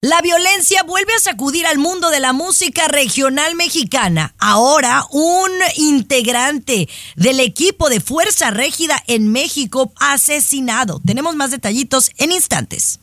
La violencia vuelve a sacudir al mundo de la música regional mexicana. Ahora, un integrante del equipo de Fuerza Régida en México asesinado. Tenemos más detallitos en instantes.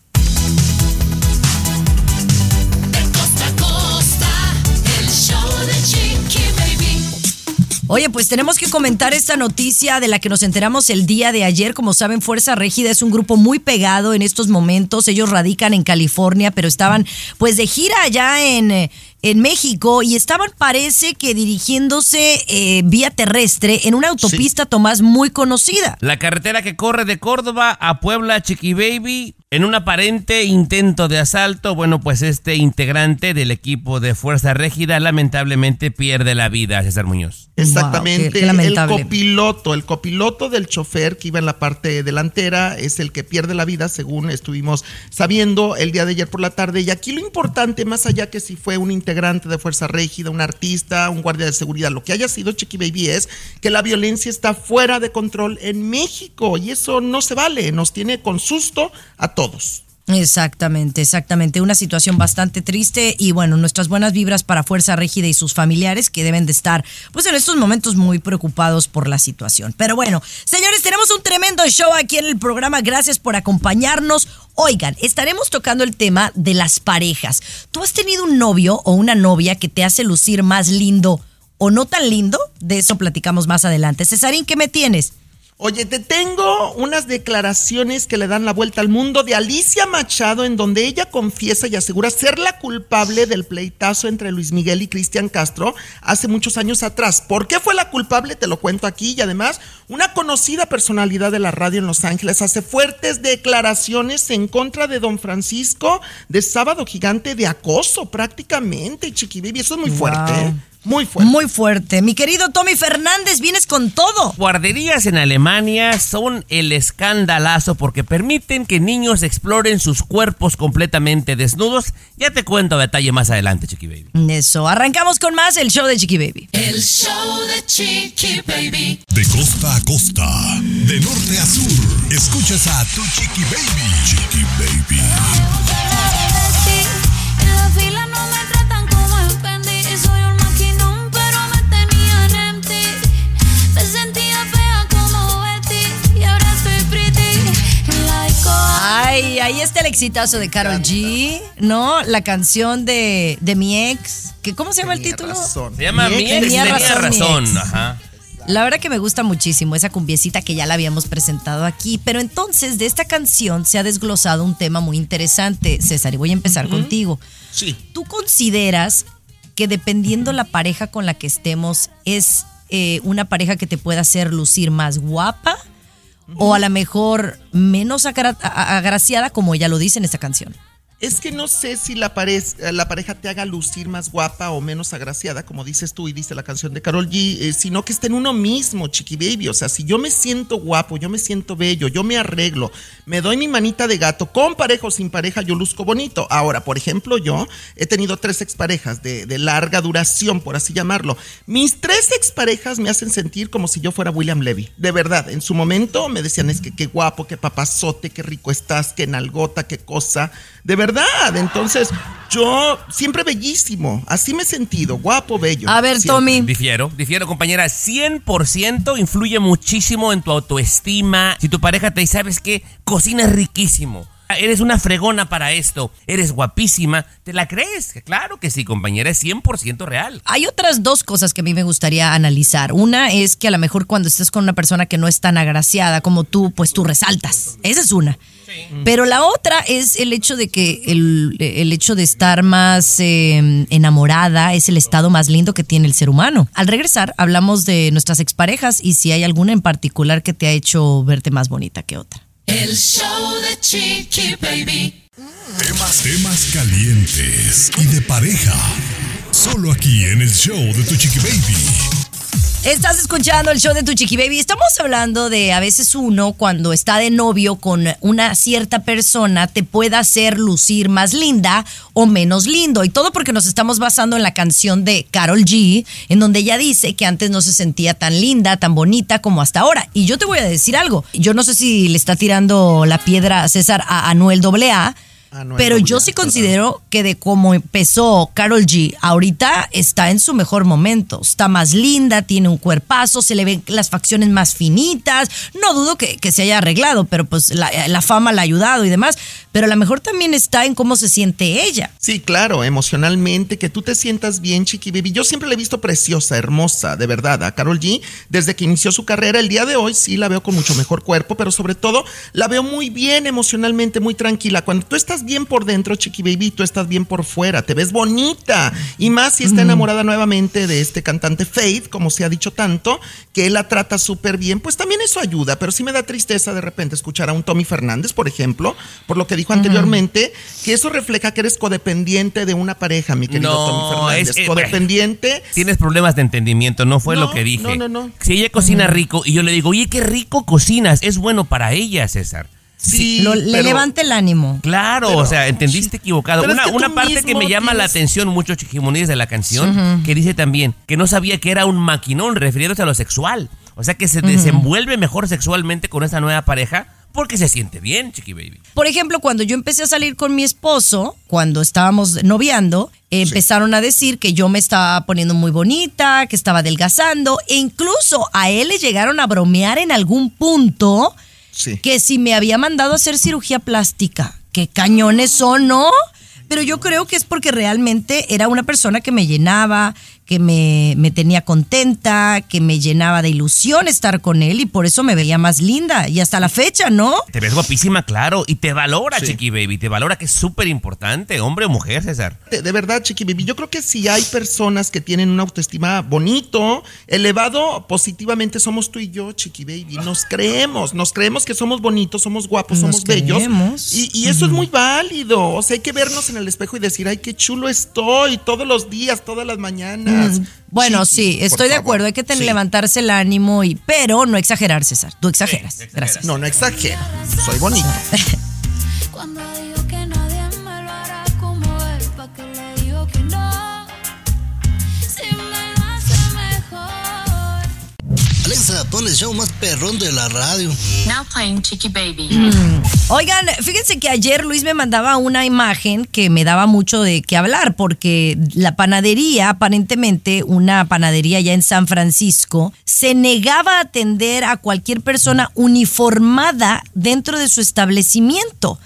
Oye, pues tenemos que comentar esta noticia de la que nos enteramos el día de ayer. Como saben, Fuerza Régida es un grupo muy pegado en estos momentos. Ellos radican en California, pero estaban pues de gira allá en, eh, en México y estaban, parece que dirigiéndose eh, vía terrestre en una autopista, Tomás, muy conocida. La carretera que corre de Córdoba a Puebla, Chiqui Baby, en un aparente intento de asalto, bueno, pues este integrante del equipo de Fuerza Régida lamentablemente pierde la vida, César Muñoz. Exactamente, Wow, qué- qué el copiloto, el copiloto del chofer que iba en la parte delantera es el que pierde la vida, según estuvimos sabiendo el día de ayer por la tarde. Y aquí lo importante, más allá que si fue un integrante de Fuerza Régida, un artista, un guardia de seguridad, lo que haya sido Chiqui Baby es que la violencia está fuera de control en México y eso no se vale, nos tiene con susto a todos. Exactamente, exactamente. Una situación bastante triste y bueno, nuestras buenas vibras para Fuerza Régida y sus familiares que deben de estar pues en estos momentos muy preocupados por la situación. Pero bueno, señores, tenemos un tremendo show aquí en el programa. Gracias por acompañarnos. Oigan, estaremos tocando el tema de las parejas. ¿Tú has tenido un novio o una novia que te hace lucir más lindo o no tan lindo? De eso platicamos más adelante. Cesarín, ¿qué me tienes? Oye, te tengo unas declaraciones que le dan la vuelta al mundo de Alicia Machado en donde ella confiesa y asegura ser la culpable del pleitazo entre Luis Miguel y Cristian Castro hace muchos años atrás. ¿Por qué fue la culpable? Te lo cuento aquí y además una conocida personalidad de la radio en Los Ángeles hace fuertes declaraciones en contra de don Francisco de Sábado Gigante de acoso prácticamente, Chiqui Baby. Eso es muy fuerte. ¿eh? Muy fuerte. Muy fuerte. Mi querido Tommy Fernández, vienes con todo. Guarderías en Alemania son el escandalazo porque permiten que niños exploren sus cuerpos completamente desnudos. Ya te cuento a detalle más adelante, Chiqui Baby. Eso, arrancamos con más el show de Chiqui Baby. El show de Chiqui Baby. De costa a costa, de norte a sur, escuchas a tu Chiqui Baby. Chiqui Baby. Ay, ahí está el exitazo de Carol G, ¿no? La canción de, de mi ex. Que, ¿Cómo se llama el título? razón. Se llama Mi ex ex tenía tenía razón, mi razón. ex. Ajá. La verdad que me gusta muchísimo esa cumbiecita que ya la habíamos presentado aquí, pero entonces de esta canción se ha desglosado un tema muy interesante, César, y voy a empezar contigo. Sí. ¿Tú consideras que dependiendo la pareja con la que estemos es eh, una pareja que te pueda hacer lucir más guapa o a lo mejor menos agraciada como ella lo dice en esta canción? Es que no sé si la, pare- la pareja te haga lucir más guapa o menos agraciada, como dices tú y dice la canción de Carol G, eh, sino que esté en uno mismo, chiqui baby. O sea, si yo me siento guapo, yo me siento bello, yo me arreglo, me doy mi manita de gato, con pareja o sin pareja, yo luzco bonito. Ahora, por ejemplo, yo he tenido tres exparejas de, de larga duración, por así llamarlo. Mis tres exparejas me hacen sentir como si yo fuera William Levy. De verdad, en su momento me decían, es que qué guapo, qué papazote, qué rico estás, qué nalgota, qué cosa. De verdad, entonces yo siempre bellísimo, así me he sentido, guapo, bello. A ver, siempre. Tommy. Difiero, difiero compañera, 100% influye muchísimo en tu autoestima. Si tu pareja te dice, ¿sabes qué? Cocinas riquísimo. Eres una fregona para esto, eres guapísima, ¿te la crees? Claro que sí, compañera, es 100% real. Hay otras dos cosas que a mí me gustaría analizar. Una es que a lo mejor cuando estás con una persona que no es tan agraciada como tú, pues tú resaltas. Esa es una. Pero la otra es el hecho de que el, el hecho de estar más eh, enamorada es el estado más lindo que tiene el ser humano. Al regresar, hablamos de nuestras exparejas y si hay alguna en particular que te ha hecho verte más bonita que otra. El show de Chiqui Baby. Temas, temas calientes y de pareja. Solo aquí en el show de Tu Chiqui Baby. Estás escuchando el show de tu chiqui baby. Estamos hablando de a veces uno cuando está de novio con una cierta persona te puede hacer lucir más linda o menos lindo. Y todo porque nos estamos basando en la canción de Carol G, en donde ella dice que antes no se sentía tan linda, tan bonita como hasta ahora. Y yo te voy a decir algo. Yo no sé si le está tirando la piedra a César a Anuel AA. Anuel Pero yo sí considero que de cómo empezó Carol G, ahorita está en su mejor momento. Está más linda, tiene un cuerpazo, se le ven las facciones más finitas. No dudo que, que se haya arreglado, pero pues la, la fama la ha ayudado y demás. Pero a lo mejor también está en cómo se siente ella. Sí, claro, emocionalmente, que tú te sientas bien, Chiqui Baby. Yo siempre la he visto preciosa, hermosa, de verdad, a Carol G. Desde que inició su carrera, el día de hoy sí la veo con mucho mejor cuerpo, pero sobre todo la veo muy bien emocionalmente, muy tranquila. Cuando tú estás bien por dentro, Chiqui Baby, tú estás bien por fuera, te ves bonita. Y más si está enamorada nuevamente de este cantante Faith, como se ha dicho tanto, que él la trata súper bien, pues también eso ayuda, pero sí me da tristeza de repente escuchar a un Tommy Fernández, por ejemplo, por lo que dijo anteriormente, que eso refleja que eres codependiente de una pareja, mi querido No, Tommy Fernández. es- codependiente. Tienes problemas de entendimiento, no fue No, lo que dije. no, no, no. Si ella cocina rico y yo le digo, oye, qué rico cocinas, es bueno para ella, César. Sí, Lo- le pero- levanta el ánimo. Claro, Pero- o sea, entendiste equivocado. Es Una, que una parte que me llama la atención mucho, Chiquimonides, de la canción, que dice también que no sabía que era un maquinón, refiriéndose a lo sexual. O sea, que se desenvuelve mejor sexualmente con esa nueva pareja porque se siente bien, Chiqui Baby. Por ejemplo, cuando yo empecé a salir con mi esposo, cuando estábamos noviando, eh, empezaron a decir que yo me estaba poniendo muy bonita, que estaba adelgazando, e incluso a él le llegaron a bromear en algún punto Que si me había mandado a hacer cirugía plástica. ¿Qué cañones son, no? Pero yo creo que es porque realmente era una persona que me llenaba, que me, me tenía contenta, que me llenaba de ilusión estar con él y por eso me veía más linda. Y hasta la fecha, ¿no? Te ves guapísima, claro, y te valora, Sí. Chiqui Baby, te valora que es súper importante, hombre o mujer, César. De, de verdad, Chiqui Baby, yo creo que si hay personas que tienen una autoestima bonito, elevado, positivamente somos tú y yo, Chiqui Baby. Nos creemos, nos creemos que somos bonitos, somos guapos, Nos somos bellos. creemos. Y, y eso es muy válido. O sea, hay que vernos en el espejo y decir, ay, qué chulo estoy todos los días, todas las mañanas. Mm, Bueno, sí, estoy de acuerdo, hay que tener, Sí. levantarse el ánimo, y, pero no exagerar, César. Tú exageras. Gracias. No, no exagero. Soy bonito. El show más perrón de la radio. Now playing Chicky Baby. Oigan, fíjense que ayer Luis me mandaba una imagen que me daba mucho de qué hablar, porque la panadería, aparentemente una panadería ya en San Francisco, se negaba a atender a cualquier persona uniformada dentro de su establecimiento.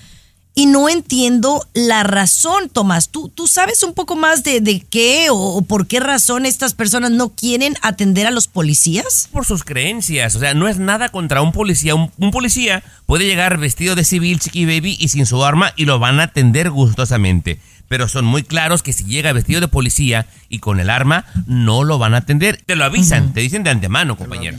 Y no entiendo la razón, Tomás. ¿Tú, tú sabes un poco más de, de qué o, o por qué razón estas personas no quieren atender a los policías? Por sus creencias, o sea, no es nada contra un policía. Un, un policía puede llegar vestido de civil, Chiqui Baby, y sin su arma, y lo van a atender gustosamente. Pero son muy claros que si llega vestido de policía y con el arma, no lo van a atender. Te lo avisan, te dicen de antemano, compañero.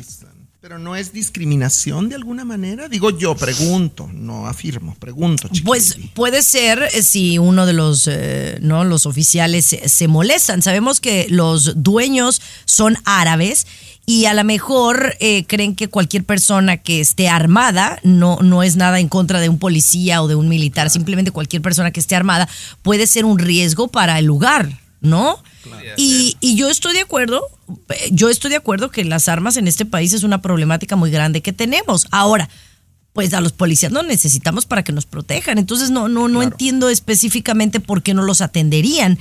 Pero no es discriminación de alguna manera. Digo yo, pregunto, no afirmo, pregunto. Pues puede ser eh, si uno de los, eh, no, los oficiales se, se molestan. Sabemos que los dueños son árabes y a lo mejor eh, creen que cualquier persona que esté armada no, no es nada en contra de un policía o de un militar. Simplemente cualquier persona que esté armada puede ser un riesgo para el lugar, ¿no? Y, y yo estoy de acuerdo, yo estoy de acuerdo que las armas en este país es una problemática muy grande que tenemos. Ahora, pues a los policías no necesitamos para que nos protejan. Entonces no, no, no entiendo específicamente por qué no los atenderían.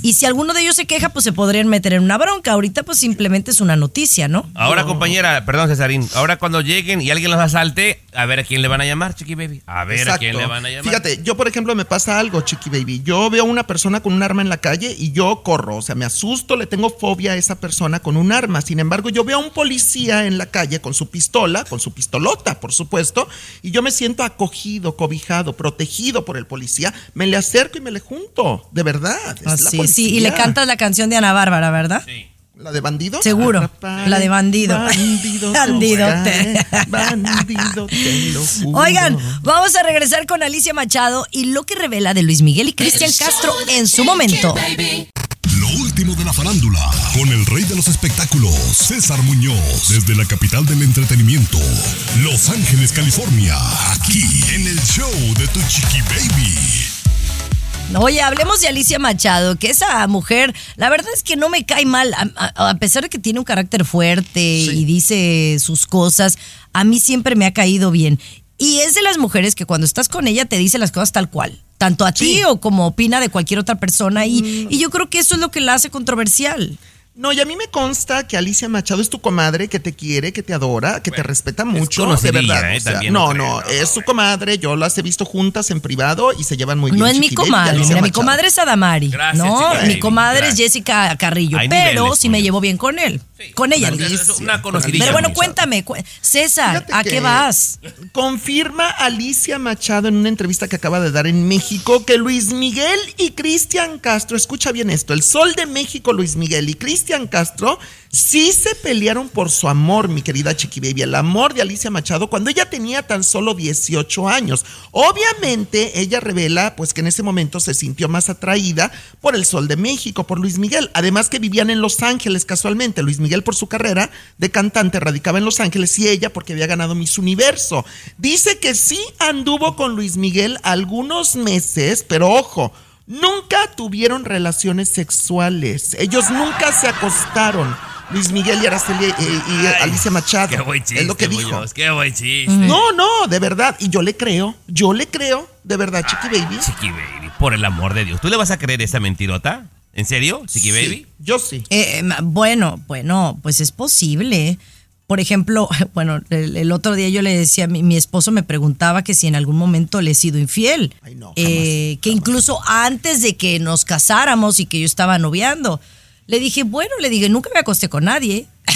Y si alguno de ellos se queja, pues se podrían meter en una bronca. Ahorita pues simplemente es una noticia, ¿no? Ahora, compañera, perdón, Cesarín, ahora cuando lleguen y alguien los asalte, a ver a quién le van a llamar, Chiqui Baby. A ver a quién le van a llamar. Fíjate, yo por ejemplo me pasa algo, Chiqui Baby. Yo veo a una persona con un arma en la calle y yo corro, o sea, me asusto, le tengo fobia a esa persona con un arma. Sin embargo, yo veo a un policía en la calle con su pistola, con su pistolota, por supuesto, y yo me siento acogido, cobijado, protegido por el policía. Me le acerco y me le junto, de verdad. es la Así, sí, y le cantas la canción de Ana Bárbara, ¿verdad? Sí. ¿La de bandido? Seguro, Atrapar la de bandido. Bandido. Bandido, te- Bandido, te lo juro. Oigan, vamos a regresar con Alicia Machado y lo que revela de Luis Miguel y Cristian Castro en su momento. Lo último de la farándula, con el rey de los espectáculos, César Muñoz, desde la capital del entretenimiento, Los Ángeles, California, aquí en el show de Tu Chiqui Baby. Oye, hablemos de Alicia Machado, que esa mujer, la verdad es que no me cae mal, a, pesar de que tiene un carácter fuerte y dice sus cosas, a mí siempre me ha caído bien. Y es de las mujeres que cuando estás con ella te dice las cosas tal cual, tanto a ti o como opina de cualquier otra persona. Y, y yo creo que eso es lo que la hace controversial. No, y a mí me consta que Alicia Machado es tu comadre, que te quiere, que te adora, que te respeta mucho, de conocidilla, verdad. ¿eh? o sea, También no, no no, es su comadre, yo las he visto juntas en privado y se llevan muy bien. No es mi comadre, mira, mi comadre es Adamari, Gracias, ¿no? Mi comadre gracias. es Jessica Carrillo, Hay pero niveles, sí me llevo bien con él, con ella. Una- digo. Una conocidilla. Pero bueno, cuéntame, cu- César, Fíjate ¿a qué vas? Confirma Alicia Machado en una entrevista que acaba de dar en México que Luis Miguel y Cristian Castro, escucha bien esto, el Sol de México, Luis Miguel y Cristian Castro sí se pelearon por su amor, mi querida Chiqui Baby, el amor de Alicia Machado cuando ella tenía tan solo 18 años. Obviamente ella revela pues que en ese momento se sintió más atraída por el Sol de México, por Luis Miguel, además que vivían en Los Ángeles casualmente, Luis Miguel por su carrera de cantante radicaba en Los Ángeles y ella porque había ganado Miss Universo. Dice que sí anduvo con Luis Miguel algunos meses, pero ojo, nunca tuvieron relaciones sexuales. Ellos nunca se acostaron. Luis Miguel y Araceli eh, y Ay, Alicia Machado. Qué buen chiste, es lo que dijo. Qué buen chiste. No, no, de verdad. Y yo le creo, yo le creo, de verdad, Chiqui Baby. Chiqui Baby, por el amor de Dios. ¿Tú le vas a creer esa mentirota? ¿En serio, Chiqui Baby? Sí, yo sí. Eh, eh, bueno, bueno, pues es posible. Por ejemplo, bueno, el, el otro día yo le decía, mi, mi esposo me preguntaba que si en algún momento le he sido infiel. Ay, no, jamás, Eh, que incluso antes de que nos casáramos y que yo estaba noviando, le dije, bueno, le dije, nunca me acosté con nadie.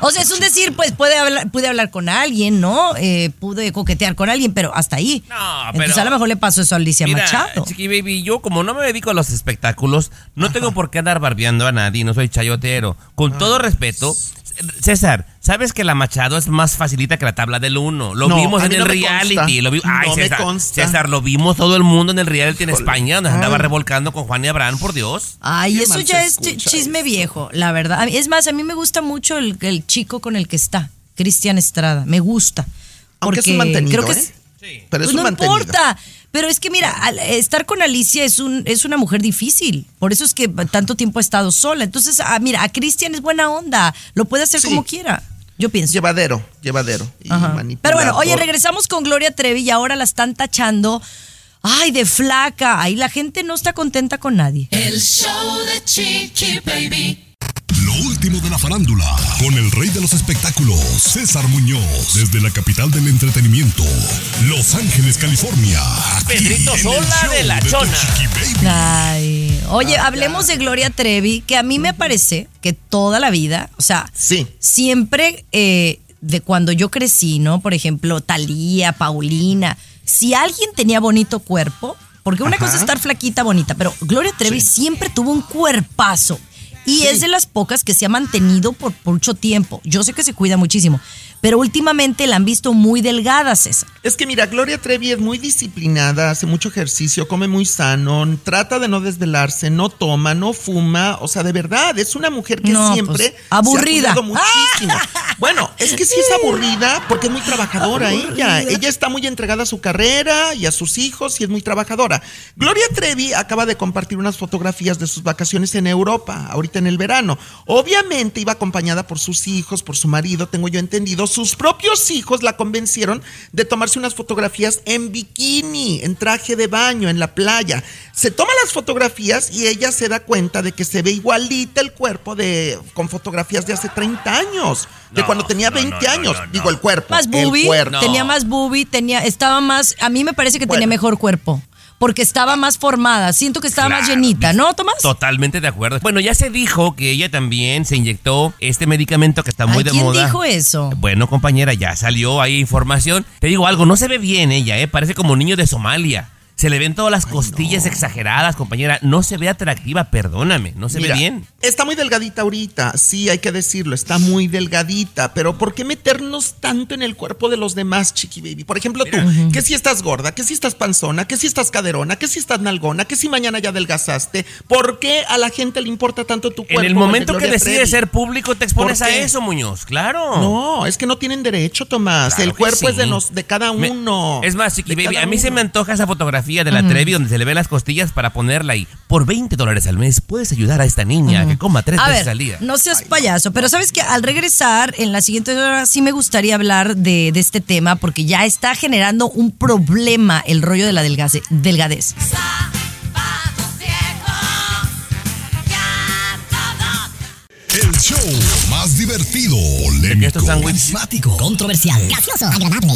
O sea, es un decir, pues puede hablar, pude hablar con alguien, ¿no? Eh, pude coquetear con alguien, pero hasta ahí. No, Entonces pero- a lo mejor le pasó eso a Alicia Mira, Machado. Chiqui Baby, yo como no me dedico a los espectáculos, no tengo por qué andar barbeando a nadie, no soy chayotero. Con todo respeto, César, ¿sabes que la Machado es más facilita que la tabla del uno? Lo No, vimos en el reality. consta. Lo vi- Ay, No me César, consta. César, lo vimos todo el mundo en el reality en. España, donde andaba Ay. revolcando con Juan y Abraham, por Dios. Ay, eso ya es chisme eso. viejo, la verdad. Es más, a mí me gusta mucho el, el chico con el que está, Cristian Estrada. Me gusta. Aunque es un porque mantenido, creo que ¿eh? es- Pero es pues un no mantenido. importa. Pero es que mira, estar con Alicia es un es una mujer difícil. Por eso es que tanto tiempo ha estado sola. Entonces, ah, mira, a Cristian es buena onda. Lo puede hacer Sí. como quiera. Yo pienso. Llevadero, llevadero. Y. Pero bueno, oye, regresamos con Gloria Trevi y ahora la están tachando. Ay, de flaca. Ahí la gente no está contenta con nadie. El show de Chiqui Baby. Lo último de la farándula, con el rey de los espectáculos, César Muñoz, desde la capital del entretenimiento, Los Ángeles, California. Pedrito Sola de la Chona. Chiqui Baby. Ay, oye, hablemos de Gloria Trevi, que a mí me parece que toda la vida, o sea, Sí. siempre eh, de cuando yo crecí, ¿no? Por ejemplo, Talía, Paulina, si alguien tenía bonito cuerpo, porque una Ajá. cosa es estar flaquita, bonita, pero Gloria Trevi siempre tuvo un cuerpazo. Y es de las pocas que se ha mantenido por, por mucho tiempo. Yo sé que se cuida muchísimo, pero últimamente la han visto muy delgada, César. Es que mira, Gloria Trevi es muy disciplinada, hace mucho ejercicio, come muy sano, trata de no desvelarse, no toma, no fuma, o sea, de verdad, es una mujer que No, siempre pues, aburrida. se ha cuidado muchísimo. Bueno, es que sí es aburrida porque es muy trabajadora ella. Ella está muy entregada a su carrera y a sus hijos y es muy trabajadora. Gloria Trevi acaba de compartir unas fotografías de sus vacaciones en Europa, ahorita en el verano. Obviamente iba acompañada por sus hijos, por su marido, tengo yo entendido. Sus propios hijos la convencieron de tomarse unas fotografías en bikini, en traje de baño, en la playa. Se toma las fotografías y ella se da cuenta de que se ve igualita el cuerpo de con fotografías de hace 30 años, de No, cuando tenía no, 20 no, no, años. no, no. Digo, el cuerpo. Más el boobie, tenía más boobie, tenía, estaba más, a mí me parece que tenía mejor cuerpo, porque estaba más formada, siento que estaba más llenita, ¿no, Tomás? Totalmente de acuerdo. Bueno, ya se dijo que ella también se inyectó este medicamento que está muy Ay, de ¿quién moda. dijo eso? Bueno, compañera, ya salió ahí información. Te digo algo, no se ve bien ella, ¿eh? Parece como niño de Somalia. Se le ven todas las costillas exageradas, compañera. No se ve atractiva, perdóname. No se Mira, ve bien. Está muy delgadita ahorita, sí, hay que decirlo, está muy delgadita, pero ¿por qué meternos tanto en el cuerpo de los demás, chiqui baby? Por ejemplo, tú, que si estás gorda, que si estás panzona, que si estás caderona, que si estás nalgona, que si mañana ya adelgazaste, ¿por qué a la gente le importa tanto tu cuerpo? En el momento que decides ser público, te expones ¿Por a eso, Muñoz. Claro. No, es que no tienen derecho, Tomás. Claro el cuerpo es de, nos, de cada Me- uno. es más, Chiqui Baby, a mí se me antoja esa fotografía de la Trevi donde se le ven las costillas para ponerla ahí. Por 20 dólares al mes puedes ayudar a esta niña que coma tres A veces ver, al día. no seas payaso, pero sabes que al regresar en la siguiente hora sí me gustaría hablar de, de este tema porque ya está generando un problema el rollo de la delgadez. Show más divertido, polémico. Carismático, controversial, gracioso, agradable, uno,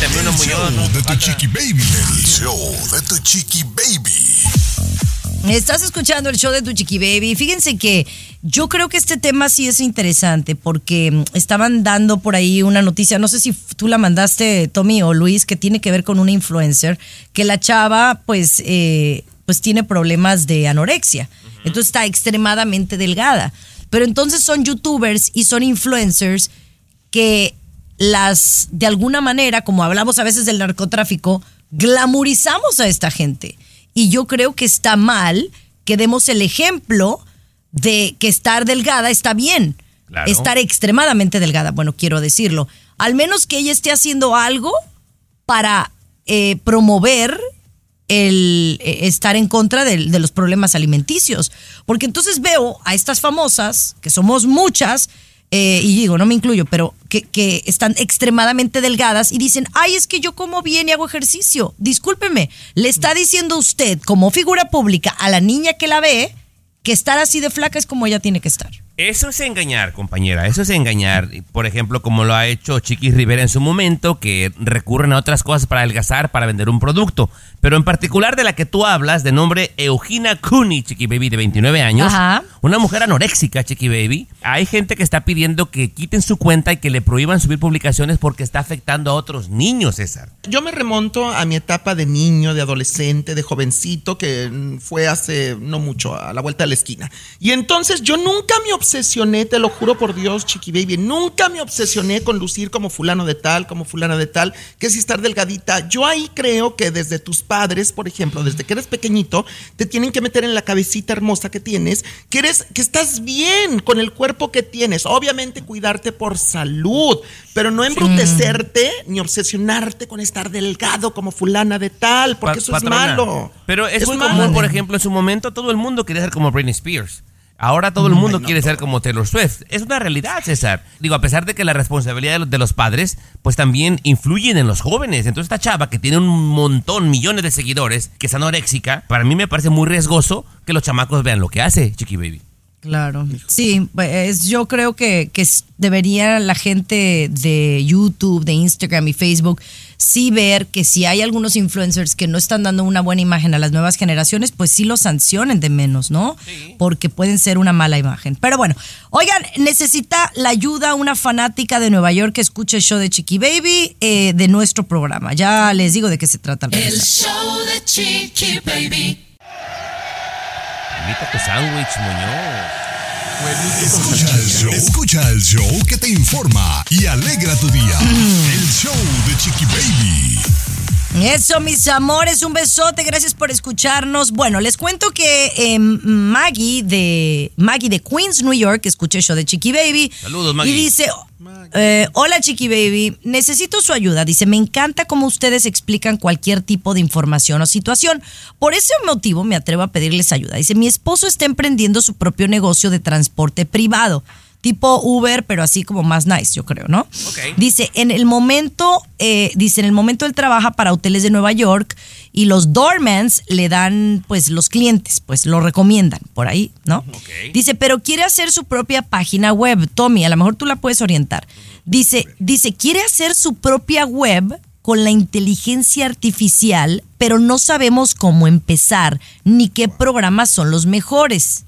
El show no de tu chiqui baby. El show de tu chiqui baby. Estás escuchando el show de tu chiqui baby. Fíjense que yo creo que este tema sí es interesante porque mm, estaban dando por ahí una noticia, no sé si tú la mandaste, Tommy o Luis, que tiene que ver con una influencer, que la chava pues, eh, pues tiene problemas de anorexia. Entonces está extremadamente delgada. Pero entonces son youtubers y son influencers que las, de alguna manera, como hablamos a veces del narcotráfico, glamorizamos a esta gente. Y yo creo que está mal que demos el ejemplo de que estar delgada está bien. Claro. Estar extremadamente delgada, bueno, quiero decirlo. Al menos que ella esté haciendo algo para eh, promover el eh, estar en contra del- de, los problemas alimenticios. Porque entonces veo a estas famosas, que somos muchas, eh, y digo, no me incluyo, pero que, que están extremadamente delgadas y dicen, ay, es que yo como bien y hago ejercicio. Discúlpeme, le está diciendo usted como figura pública a la niña que la ve que estar así de flaca es como ella tiene que estar. Eso es engañar, compañera. Eso es engañar. Por ejemplo, como lo ha hecho Chiquis Rivera en su momento, que recurren a otras cosas para adelgazar, para vender un producto. Pero en particular de la que tú hablas, de nombre Eugenia Cooney, Chiqui Baby, de 29 años. Ajá. Una mujer anoréxica, Chiqui Baby. Hay gente que está pidiendo que quiten su cuenta y que le prohíban subir publicaciones porque está afectando a otros niños, César. Yo me remonto a mi etapa de niño, de adolescente, de jovencito, que mm, fue hace no mucho, a la vuelta de la esquina. Y entonces yo nunca me obsesioné, te lo juro por Dios, Chiqui Baby, nunca me obsesioné con lucir como fulano de tal, como fulana de tal, que si estar delgadita. Yo ahí creo que desde tus padres, por ejemplo, desde que eres pequeñito, te tienen que meter en la cabecita hermosa que tienes, que eres, que estás bien con el cuerpo que tienes. Obviamente cuidarte por salud, pero no embrutecerte ni obsesionarte con estar delgado como fulana de tal, porque Pa- eso patrona. es malo. Pero es, muy malo. común, por ejemplo, en su momento todo el mundo quería ser como Britney Spears. Ahora todo el mundo quiere ser como Taylor Swift. Es una realidad, César. Digo, a pesar de que la responsabilidad de los, de los padres, pues también influyen en los jóvenes. Entonces esta chava que tiene un montón, millones de seguidores, que es anoréxica, para mí me parece muy riesgoso que los chamacos vean lo que hace, Chiqui Baby. Claro. Sí, es, yo creo que, que debería la gente de YouTube, de Instagram y Facebook sí ver que si hay algunos influencers que no están dando una buena imagen a las nuevas generaciones, pues sí los sancionen de menos, ¿no? Porque pueden ser una mala imagen. Pero bueno, oigan, necesita la ayuda una fanática de Nueva York que escuche el show de Chiqui Baby eh, de nuestro programa. Ya les digo de qué se trata. El show de Chiqui Baby. Invita tu sándwich, Muñoz. Escucha el show. Que te informa y alegra tu día. El show de Chiqui Baby. Eso, mis amores, un besote, gracias por escucharnos. Bueno, les cuento que eh, Maggie de Maggie de Queens, New York, escuché el show de Chiqui Baby. Saludos, Maggie. Y dice, eh, hola Chiqui Baby, necesito su ayuda. Dice, me encanta cómo ustedes explican cualquier tipo de información o situación. Por ese motivo me atrevo a pedirles ayuda. Dice, mi esposo está emprendiendo su propio negocio de transporte privado. Tipo Uber, pero así como más nice, yo creo, ¿no? Dice, en el momento, eh, dice, en el momento él trabaja para hoteles de Nueva York y los doormans le dan, pues, los clientes, pues, lo recomiendan por ahí, ¿no? Dice, pero quiere hacer su propia página web. Tommy, a lo mejor tú la puedes orientar. Dice, dice, quiere hacer su propia web con la inteligencia artificial, pero no sabemos cómo empezar ni qué programas son los mejores.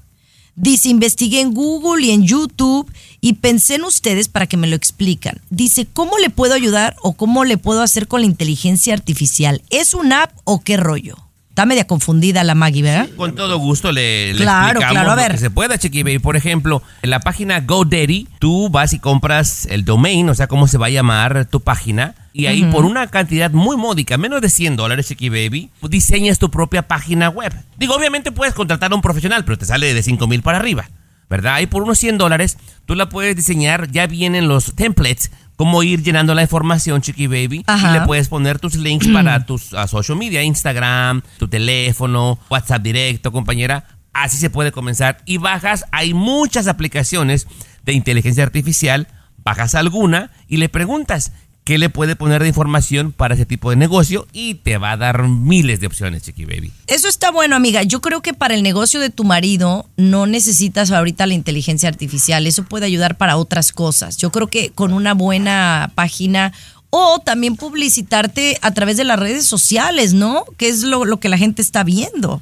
Dice, investigué en Google y en YouTube y pensé en ustedes para que me lo explican. Dice, ¿cómo le puedo ayudar o cómo le puedo hacer con la inteligencia artificial? ¿Es una app o qué rollo? Está media confundida la Maggie, ¿verdad? Con todo gusto le, le Claro, explicamos claro, a lo ver. que se pueda, Chiqui Baby. Por ejemplo, en la página GoDaddy, tú vas y compras el domain, o sea, cómo se va a llamar tu página. Y ahí por una cantidad muy módica, menos de 100 dólares, Chiqui Baby, diseñas tu propia página web. Digo, obviamente puedes contratar a un profesional, pero te sale de 5 mil para arriba. ¿Verdad? Ahí por unos 100 dólares tú la puedes diseñar, ya vienen los templates, cómo ir llenando la información, Chiqui Baby. Ajá. Y le puedes poner tus links para tus a social media, Instagram, tu teléfono, WhatsApp directo, compañera. Así se puede comenzar. Y bajas, hay muchas aplicaciones de inteligencia artificial. Bajas alguna y le preguntas qué le puede poner de información para ese tipo de negocio y te va a dar miles de opciones, Chiqui Baby. Eso está bueno, amiga. Yo creo que para el negocio de tu marido no necesitas ahorita la inteligencia artificial. Eso puede ayudar para otras cosas. Yo creo que con una buena página o también publicitarte a través de las redes sociales, ¿no? Que es lo, lo que la gente está viendo.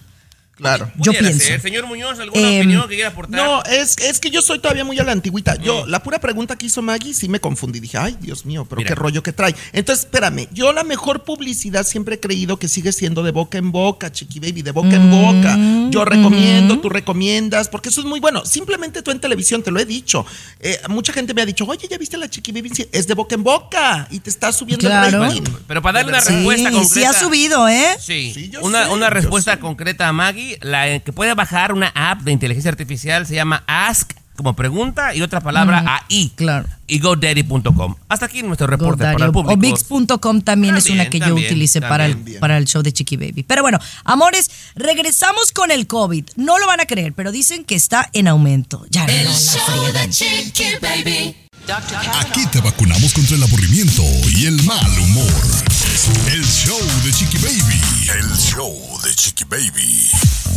Claro. Yo pienso. ser. Señor Muñoz, ¿alguna Em, opinión que quiera aportar? No, es, es que yo soy todavía muy a la antigüita. Yo, la pura pregunta que hizo Maggie, sí me confundí. Dije, ay, Dios mío, pero Mira. qué rollo que trae. Entonces, espérame, yo la mejor publicidad siempre he creído que sigue siendo de boca en boca, Chiqui Baby, de boca en boca. Yo recomiendo, tú recomiendas, porque eso es muy bueno. Simplemente tú en televisión, te lo he dicho. Eh, mucha gente me ha dicho, oye, ¿ya viste la Chiqui Baby? Es de boca en boca y te está subiendo Claro. el rating. Pero para darle una respuesta Sí, concreta. sí ha subido, ¿eh? Sí, Sí, yo una, sé, una yo respuesta sé. concreta a Maggie, la eh, que puede bajar una app de inteligencia artificial se llama Ask como pregunta y otra palabra AI. claro. Y GoDaddy.com. Hasta aquí nuestro reporte para el o- público. O Vix.com también es una También, que yo también, utilicé para el, también. para el show de Chiqui Baby. Pero bueno, amores, regresamos con el COVID. No lo van a creer, pero dicen que está en aumento. Ya no El la show de Chiqui Baby. Aquí te vacunamos contra el aburrimiento y el mal humor. El show de Chiqui Baby. El show de Chiqui Baby.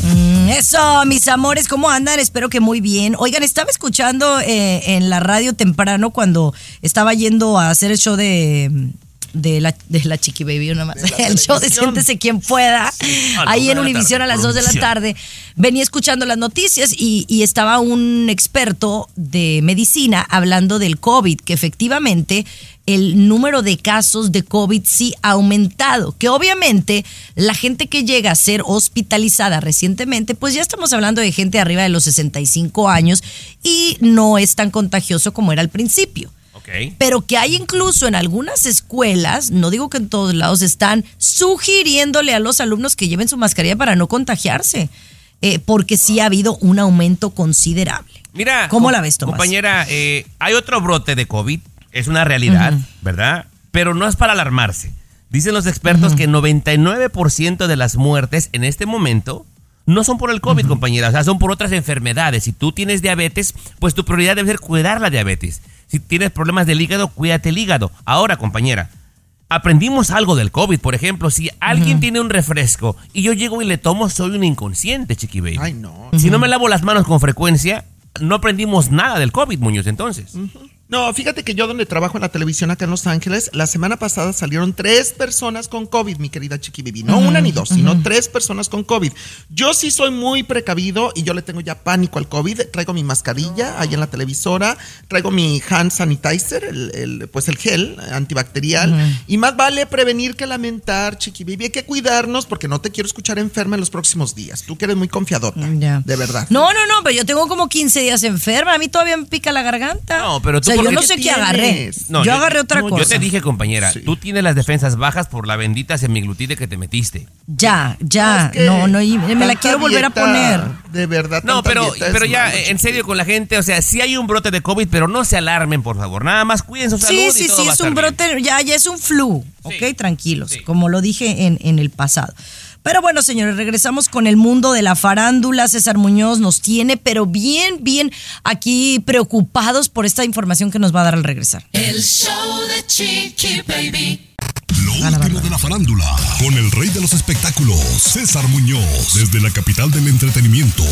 Mm, Eso, mis amores, ¿cómo andan? Espero que muy bien. Oigan, estaba escuchando eh, en la radio temprano cuando estaba yendo a hacer el show de de la, de la Chiqui Baby, una más. El show de. Siéntese quien pueda. Ahí en Univisión a las 2 de la tarde. Venía escuchando las noticias y, y estaba un experto de medicina hablando del COVID, que efectivamente el número de casos de COVID sí ha aumentado, que obviamente la gente que llega a ser hospitalizada recientemente, pues ya estamos hablando de gente arriba de los 65 años y no es tan contagioso como era al principio Pero que hay incluso en algunas escuelas, no digo que en todos lados, están sugiriéndole a los alumnos que lleven su mascarilla para no contagiarse, eh, porque sí ha habido un aumento considerable. Mira, ¿Cómo la ves, Tomás? Compañera, eh, hay otro brote de COVID, es una realidad, ¿verdad? Pero no es para alarmarse. Dicen los expertos que 99% de las muertes en este momento no son por el COVID, compañera, o sea, son por otras enfermedades. Si tú tienes diabetes, pues tu prioridad debe ser cuidar la diabetes. Si tienes problemas del hígado, cuídate el hígado. Ahora, compañera, aprendimos algo del COVID. Por ejemplo, si alguien tiene un refresco y yo llego y le tomo, soy un inconsciente, chiqui baby. Ay, no. Si no me lavo las manos con frecuencia, no aprendimos nada del COVID, Muñoz, entonces. No, fíjate que yo donde trabajo en la televisión acá en Los Ángeles, la semana pasada salieron tres personas con COVID, mi querida Chiqui Baby. No una ni dos, sino tres personas con COVID. Yo sí soy muy precavido y yo le tengo ya pánico al COVID. Traigo mi mascarilla ahí en la televisora, traigo mi hand sanitizer, el, el, pues el gel antibacterial. Y más vale prevenir que lamentar, Chiqui Baby. Hay que cuidarnos porque no te quiero escuchar enferma en los próximos días. Tú que eres muy confiadota. De verdad. No, no, no, pero yo tengo como 15 días enferma. A mí todavía me pica la garganta. No, pero tú O sea, ¿por yo no sé qué agarré. No, yo, agarré otra no, cosa. Yo te dije, compañera, Sí. tú tienes las defensas bajas por la bendita semiglutide que te metiste. Ya, No, ya. es que No, no, y me la quiero volver a poner. De verdad. No, pero, pero ya, malo, en serio con la gente, o sea, sí hay un brote de COVID, pero no se alarmen, por favor. Nada más cuiden su salud Sí, y sí, todo sí, es un bien. brote, ya, ya es un flu, Sí. ok, tranquilos, Sí. como lo dije en, en el pasado. Pero bueno, señores, regresamos con el mundo de la farándula. César Muñoz nos tiene, pero bien, bien aquí preocupados por esta información que nos va a dar al regresar. El show de Chiqui Baby. Lo último de la farándula, con el rey de los espectáculos, César Muñoz, desde la capital del entretenimiento,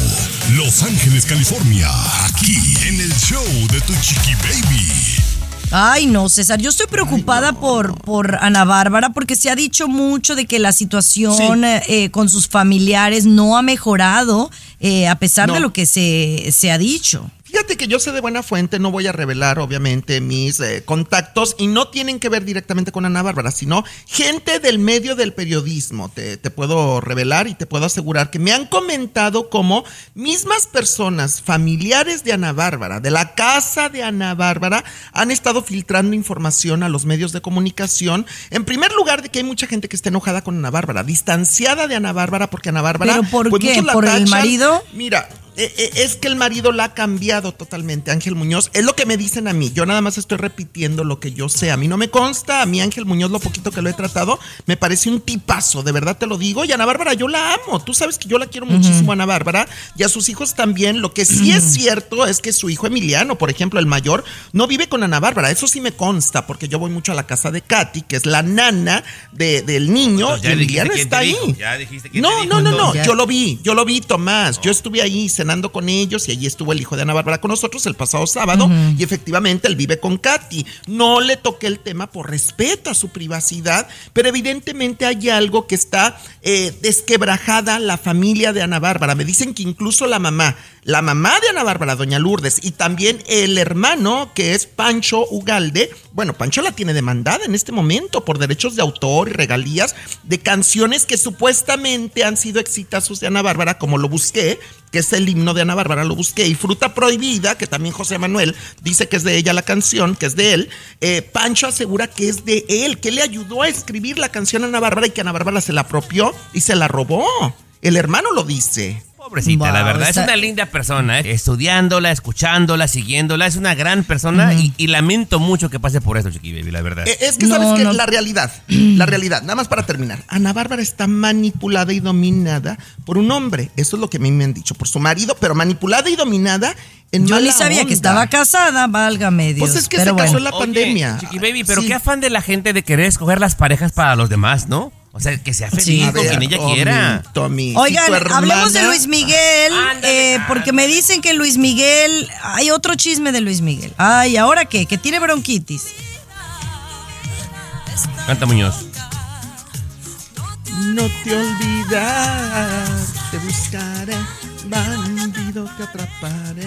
Los Ángeles, California, aquí en el show de tu chiqui baby. Ay, no, César, yo estoy preocupada por, por Ana Bárbara porque se ha dicho mucho de que la situación Sí. eh, con sus familiares no ha mejorado eh, a pesar de lo que se, se ha dicho. Fíjate que yo sé de buena fuente, no voy a revelar obviamente mis eh, contactos y no tienen que ver directamente con Ana Bárbara, sino gente del medio del periodismo. Te, te puedo revelar y te puedo asegurar que me han comentado como mismas personas familiares de Ana Bárbara, de la casa de Ana Bárbara, han estado filtrando información a los medios de comunicación. En primer lugar, de que hay mucha gente que está enojada con Ana Bárbara, distanciada de Ana Bárbara porque Ana Bárbara... ¿Pero por pues, qué? ¿Por el marido? Mira, es que el marido la ha cambiado totalmente, Ángel Muñoz. Es lo que me dicen a mí. Yo nada más estoy repitiendo lo que yo sé. A mí no me consta. A mí Ángel Muñoz, lo poquito que lo he tratado, me parece un tipazo. De verdad te lo digo. Y Ana Bárbara, yo la amo. Tú sabes que yo la quiero muchísimo, Ana Bárbara. Y a sus hijos también. Lo que sí es cierto es que su hijo Emiliano, por ejemplo, el mayor, no vive con Ana Bárbara. Eso sí me consta, porque yo voy mucho a la casa de Katy, que es la nana de- del niño. Ya y Emiliano está ahí. ya dijiste quién no, no, no, no. entonces. Yo lo vi, yo lo vi, Tomás. Yo estuve ahí cenando con ellos y allí estuvo el hijo de Ana Bárbara con nosotros el pasado sábado y efectivamente él vive con Katy. No le toqué el tema por respeto a su privacidad, pero evidentemente hay algo que está eh, desquebrajada la familia de Ana Bárbara. Me dicen que incluso la mamá, la mamá de Ana Bárbara, doña Lourdes, y también el hermano que es Pancho Ugalde, bueno, Pancho la tiene demandada en este momento por derechos de autor y regalías de canciones que supuestamente han sido exitazos de Ana Bárbara, como lo busqué, que es el himno de Ana Bárbara, lo busqué, y Fruta Prohibida, que también José Manuel dice que es de ella la canción, que es de él, eh, Pancho asegura que es de él, que le ayudó a escribir la canción a Ana Bárbara y que Ana Bárbara se la apropió y se la robó. El hermano lo dice. Pobrecita, la verdad, está- es una linda persona, ¿eh? estudiándola, escuchándola, siguiéndola, es una gran persona y, y lamento mucho que pase por eso, Chiqui Baby, la verdad. Eh, Es que No, sabes que no. la realidad, la realidad, nada más para terminar. Ana Bárbara está manipulada y dominada por un hombre. Eso es lo que a mí me han dicho, por su marido, pero manipulada y dominada en Yo ni sabía que estaba casada, válgame Dios. Pues es que Pero se casó en la Oye, pandemia. Chiqui Baby, pero Sí. qué afán de la gente de querer escoger las parejas para los demás, ¿no? O sea, que sea feliz Sí. Con ver, quien ella Tommy, quiera. Tommy, Oigan, hablemos de Luis Miguel, eh, porque me dicen que Luis Miguel, hay otro chisme de Luis Miguel. Ay, ¿ahora qué? Que tiene bronquitis. Canta Muñoz. No te olvidas, te buscaré, bandido te atraparé.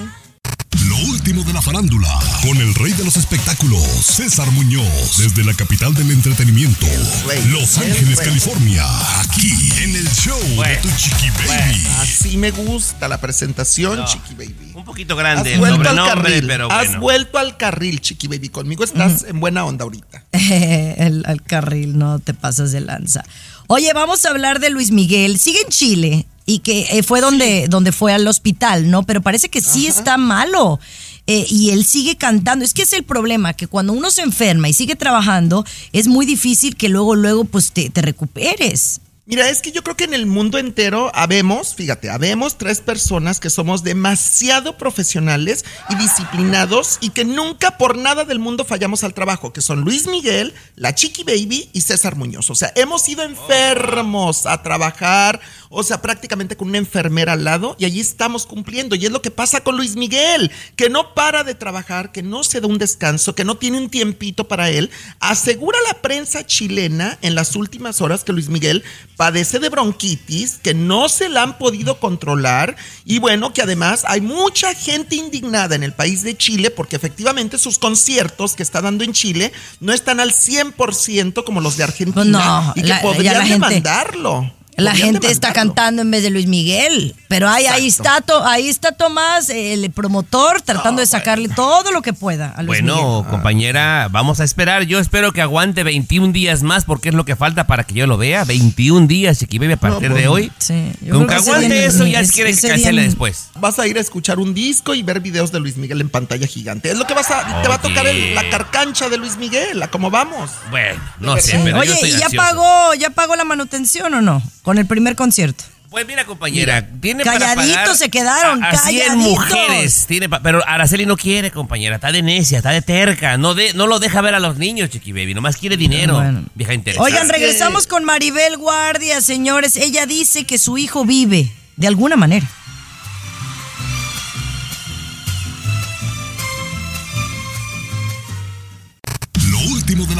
Lo último de la farándula, con el rey de los espectáculos, César Muñoz, desde la capital del entretenimiento, rey, Los el Ángeles, rey. California, aquí en el show de tu chiqui baby. Así me gusta la presentación, Chiqui Baby. Un poquito Has grande el vuelto al carril, pero has bueno. vuelto al carril, Chiqui Baby. Conmigo estás en buena onda ahorita. el, el carril, no te pasas de lanza. Oye, vamos a hablar de Luis Miguel. Sigue en Chile y que eh, fue donde, donde fue al hospital, ¿no? Pero parece que sí está malo. Eh, y él sigue cantando. Es que es el problema, que cuando uno se enferma y sigue trabajando, es muy difícil que luego, luego, pues te, te recuperes. Mira, es que yo creo que en el mundo entero habemos, fíjate, habemos tres personas que somos demasiado profesionales y disciplinados y que nunca por nada del mundo fallamos al trabajo, que son Luis Miguel, la Chiqui Baby y César Muñoz. O sea, hemos ido enfermos a trabajar, o sea, prácticamente con una enfermera al lado y allí estamos cumpliendo. Y es lo que pasa con Luis Miguel, que no para de trabajar, que no se da un descanso, que no tiene un tiempito para él. Asegura la prensa chilena en las últimas horas que Luis Miguel padece de bronquitis, que no se la han podido controlar y bueno, que además hay mucha gente indignada en el país de Chile porque efectivamente sus conciertos que está dando en Chile no están al 100% como los de Argentina Pues no, y que la- podrían demandarlo. La gente está cantando en vez de Luis Miguel. Pero ahí, ahí, está, ahí está Tomás, el promotor, tratando de sacarle todo lo que pueda a Luis Bueno, Miguel. compañera, vamos a esperar. Yo espero que aguante 21 días más porque es lo que falta para que yo lo vea. 21 días, Chiqui Baby, a partir pues, de hoy. Sí, yo Con creo que que ese aguante eso, ya ese- quiere que cancele después. Vas a ir a escuchar un disco y ver videos de Luis Miguel en pantalla gigante. Es lo que vas a, te va a tocar el- la carcancha de Luis Miguel, a cómo vamos. Bueno, no sé, pero yo Oye, estoy ¿y ya ansioso. pagó, ya pagó la manutención o no? Con el primer concierto. Pues mira, compañera, tiene para Calladitos pagar se quedaron, a, a 100 calladitos. mujeres. Tiene pero Araceli no quiere, compañera. Está de necia, está de terca. No, de, no lo deja ver a los niños, Chiqui Baby. Nomás quiere dinero. Bueno. Vieja interesante. Oigan, regresamos con Maribel Guardia, señores. Ella dice que su hijo vive, de alguna manera.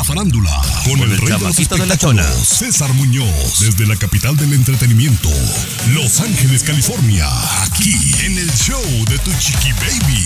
De los Paquito de la espectáculos, Chona. César Muñoz, desde la capital del entretenimiento, Los Ángeles, California, aquí en el show de Tu Chiqui Baby.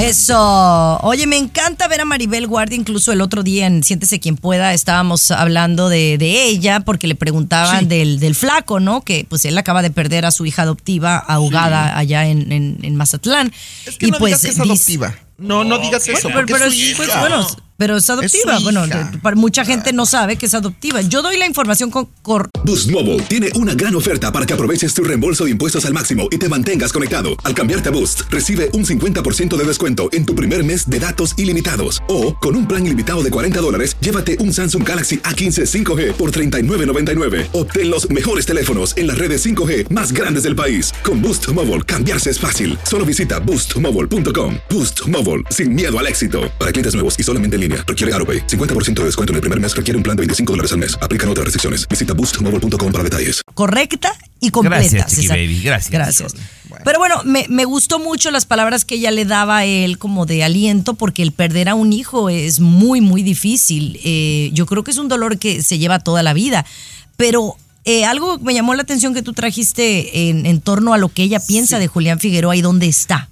Eso. Oye, me encanta ver a Maribel Guardia. Incluso el otro día en Siéntese quien pueda estábamos hablando de, de ella porque le preguntaban Sí. del, del flaco, ¿no? Que pues él acaba de perder a su hija adoptiva ahogada allá en, en- en Mazatlán. Es que no digas que es dice- adoptiva. No, no digas eso, Bueno, pero, es su es- pues, bueno, pero es adoptiva. Es su bueno, hija. de- para mucha gente no sabe que es adoptiva. Yo doy la información con, cor- Boost Mobile tiene una gran oferta para que aproveches tu reembolso de impuestos al máximo y te mantengas conectado. Al cambiarte a Boost, recibe un 50% de descuento en tu primer mes de datos ilimitados. O, con un plan ilimitado de 40 dólares, llévate un Samsung Galaxy A15 5G por $39.99. Obtén los mejores teléfonos en las redes 5G más grandes del país. Con Boost Mobile, cambiarse es fácil. Solo visita boostmobile.com. Boost Mobile, sin miedo al éxito. Para clientes nuevos y solamente en línea, requiere AroPay. 50% de descuento en el primer mes requiere un plan de 25 dólares al mes. Aplican otras restricciones. Visita boostmobile.com para detalles. correcta y completa. Gracias, Chiqui César. Baby, gracias. Gracias. Pero bueno, me, me gustó mucho las palabras que ella le daba a él como de aliento, porque el perder a un hijo es muy, muy difícil. Eh, yo creo que es un dolor que se lleva toda la vida. Pero eh, algo me llamó la atención que tú trajiste en, en torno a lo que ella piensa de Julián Figueroa y dónde está.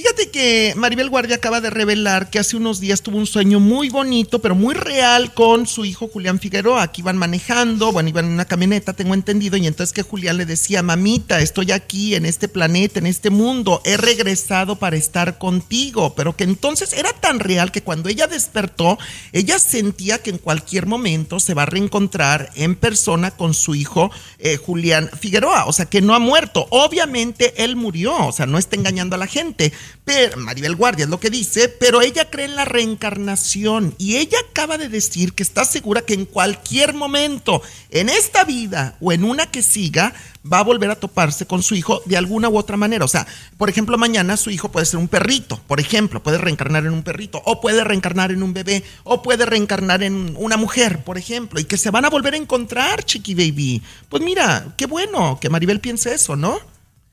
Fíjate que Maribel Guardia acaba de revelar que hace unos días tuvo un sueño muy bonito, pero muy real con su hijo Julián Figueroa. Aquí iban manejando, bueno, iban en una camioneta, tengo entendido, y entonces que Julián le decía, mamita, estoy aquí en este planeta, en este mundo, he regresado para estar contigo, pero que entonces era tan real que cuando ella despertó, ella sentía que en cualquier momento se va a reencontrar en persona con su hijo eh, Julián Figueroa, o sea, que no ha muerto. Obviamente él murió, o sea, no está engañando a la gente. Pero Maribel Guardia es lo que dice, pero ella cree en la reencarnación y ella acaba de decir que está segura que en cualquier momento, en esta vida o en una que siga, va a volver a toparse con su hijo de alguna u otra manera. O sea, por ejemplo, mañana su hijo puede ser un perrito, por ejemplo, puede reencarnar en un perrito, o puede reencarnar en un bebé, o puede reencarnar en una mujer, por ejemplo, y que se van a volver a encontrar, chiqui baby. Pues mira, qué bueno que Maribel piense eso, ¿no?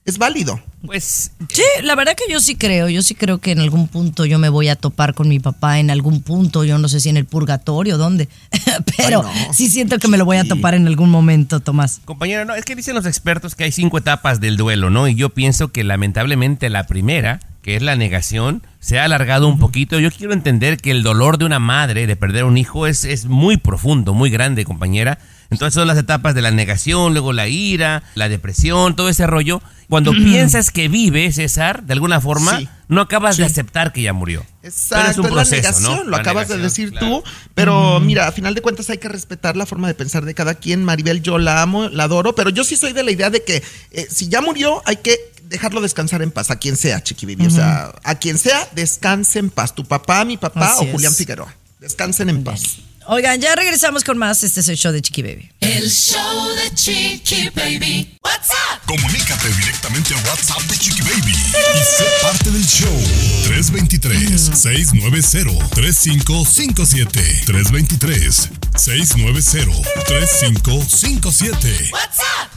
Es válido. Pues Sí, la verdad que yo sí creo, yo sí creo que en algún punto yo me voy a topar con mi papá, en algún punto, yo no sé si en el purgatorio, dónde, pero Ay, no. sí siento que me lo voy a topar en algún momento, Tomás. Compañera, no, es que dicen los expertos que hay cinco etapas del duelo, ¿no? Y yo pienso que lamentablemente la primera, que es la negación, se ha alargado un poquito. Yo quiero entender que el dolor de una madre de perder un hijo es, es muy profundo, muy grande, compañera. Entonces son las etapas de la negación, luego la ira, la depresión, todo ese rollo. Cuando piensas que vive, César, de alguna forma, Sí. no acabas de aceptar que ya murió. Exacto, Pero es un la proceso, negación, ¿no? lo La acabas de negación, decir claro. tú, pero mira, a final de cuentas hay que respetar la forma de pensar de cada quien. Maribel, yo la amo, la adoro, pero yo sí soy de la idea de que eh, si ya murió, hay que dejarlo descansar en paz, a quien sea, Chiqui Baby. O sea, a quien sea, descanse en paz. Tu papá, mi papá Así o Julián es. Figueroa. Descansen en paz. Oigan, ya regresamos con más, este es el show de Chiqui Baby. El show de Chiqui Baby. What's up? Comunícate directamente a WhatsApp de Chiqui Baby y sé parte del show. 323-690-3557. 323-690-3557. What's up?